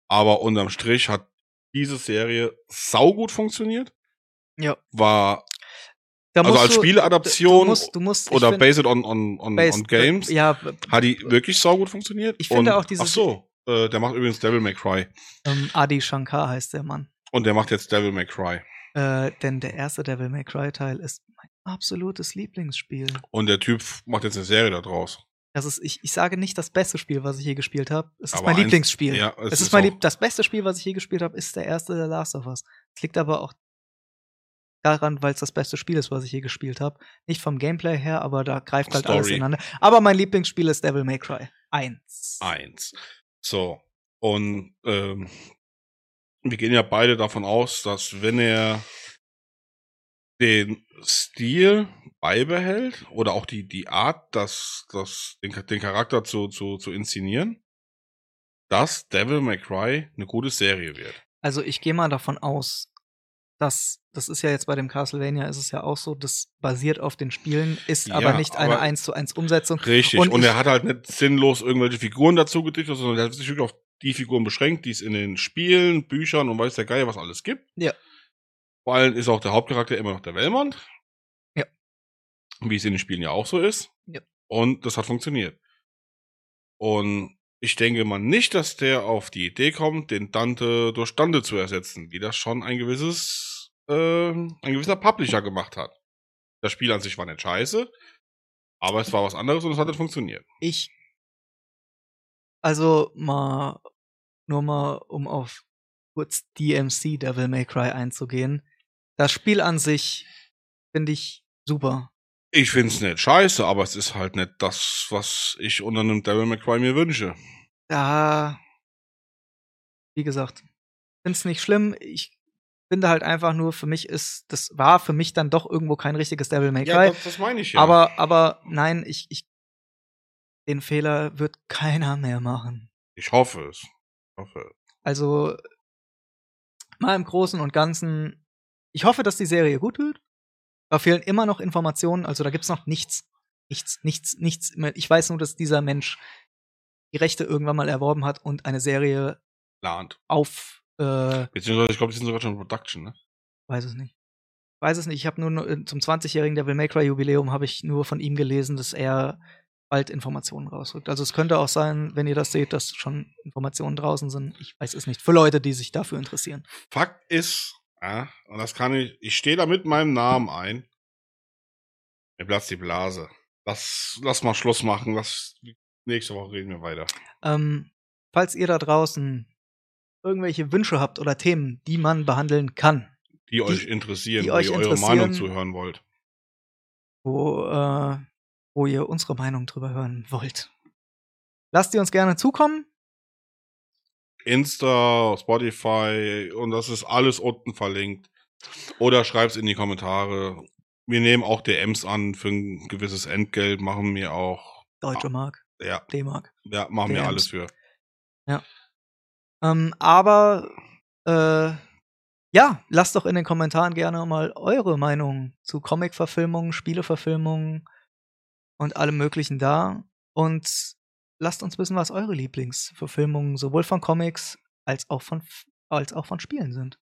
Aber unterm Strich hat diese Serie saugut funktioniert. Ja. War, Da also als du- Spieleadaption du musst, du musst, oder find- based on, on, on, based- on Games, Ja, hat die wirklich saugut funktioniert. Ich finde Und- auch dieses- Ach so, äh, der macht übrigens Devil May Cry. ähm, Adi Shankar heißt der Mann. Und der macht jetzt Devil May Cry. Äh, denn der erste Devil May Cry Teil ist mein absolutes Lieblingsspiel. Und der Typ macht jetzt eine Serie da draus. Das ist, ich, ich sage nicht das beste Spiel, was ich je gespielt habe. Es ist Aber mein eins- Lieblingsspiel. Ja, es ist mein auch- Lieb das beste Spiel, was ich je gespielt habe, ist der erste der Last of Us. Es liegt aber auch daran, weil es das beste Spiel ist, was ich je gespielt habe. Nicht vom Gameplay her, aber da greift halt alles Story. ineinander. Aber mein Lieblingsspiel ist Devil May Cry 1. eins. So. Und ähm, wir gehen ja beide davon aus, dass wenn er den Stil beibehält oder auch die, die Art, das, das, den, den Charakter zu, zu, zu inszenieren, dass Devil May Cry eine gute Serie wird. Also ich gehe mal davon aus, dass das ist ja jetzt bei dem Castlevania ist es ja auch so, das basiert auf den Spielen, ist Ja, aber nicht eine aber- 1 zu 1 Umsetzung. Richtig. Und Und, er hat halt nicht sinnlos irgendwelche Figuren dazu gedichtet, sondern er hat sich wirklich auf die Figuren beschränkt, die es in den Spielen, Büchern und weiß der Geier was alles gibt. Ja. Vor allem ist auch der Hauptcharakter immer noch der Wellmond. Ja. Wie es in den Spielen ja auch so ist. Ja. Und das hat funktioniert. Und ich denke mal nicht, dass der auf die Idee kommt, den Dante durch Dante zu ersetzen, wie das schon ein gewisses, äh, ein gewisser Publisher gemacht hat. Das Spiel an sich war nicht scheiße, aber es war was anderes und es hat nicht funktioniert. Ich also mal nur mal um auf kurz DMC Devil May Cry einzugehen. Das Spiel an sich finde ich super. Ich find's nicht scheiße, aber es ist halt nicht das, was ich unter einem Devil May Cry mir wünsche. Da wie gesagt, finde es nicht schlimm. Ich finde halt einfach nur für mich ist das war für mich dann doch irgendwo kein richtiges Devil May Cry. das, das meine ich ja. Aber, aber nein, ich, ich, den Fehler wird keiner mehr machen. ich hoffe es. Ich hoffe. Also, mal im Großen und Ganzen, ich hoffe, dass die Serie gut wird. Da fehlen immer noch Informationen, also da gibt's noch nichts. Nichts, nichts, nichts. Ich weiß nur, dass dieser Mensch die Rechte irgendwann mal erworben hat und eine Serie Plant. auf, äh, Beziehungsweise, ich glaube, die sind sogar schon in Production, ne? weiß es nicht. Weiß es nicht. Ich habe nur äh, zum 20-jährigen Devil May Cry Jubiläum habe ich nur von ihm gelesen, dass er bald Informationen rausrückt. Also es könnte auch sein, wenn ihr das seht, dass schon Informationen draußen sind. Ich weiß es nicht. Für Leute, die sich dafür interessieren. Fakt ist, ja, und das kann ich, ich stehe da mit meinem Namen ein. Mir platzt die Blase. Lass, lass mal Schluss machen. Lass, nächste Woche reden wir weiter. Ähm, falls ihr da draußen irgendwelche Wünsche habt oder Themen, die man behandeln kann, Die, euch interessieren, die wo euch ihr eure. Meinung zuhören wollt. wo, äh, wo ihr unsere Meinung drüber hören wollt, lasst ihr uns gerne zukommen. Insta, Spotify und das ist alles unten verlinkt. Oder schreibt's in die Kommentare. Wir nehmen auch DMs an für ein gewisses Entgelt, machen wir auch. Deutsche. Mark, Ja, D-Mark. ja machen wir DMs. alles für. Ähm, aber äh, ja, lasst doch in den Kommentaren gerne mal eure Meinung zu Comic-Verfilmungen, Spieleverfilmungen und allem Möglichen da. Und lasst uns wissen, was eure Lieblingsverfilmungen sowohl von Comics als auch von als auch von Spielen sind.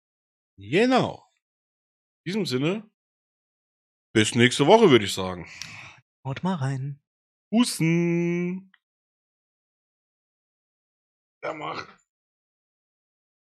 Genau. In diesem Sinne, bis nächste Woche, würde ich sagen. Haut mal rein. Husten. Ja, mach.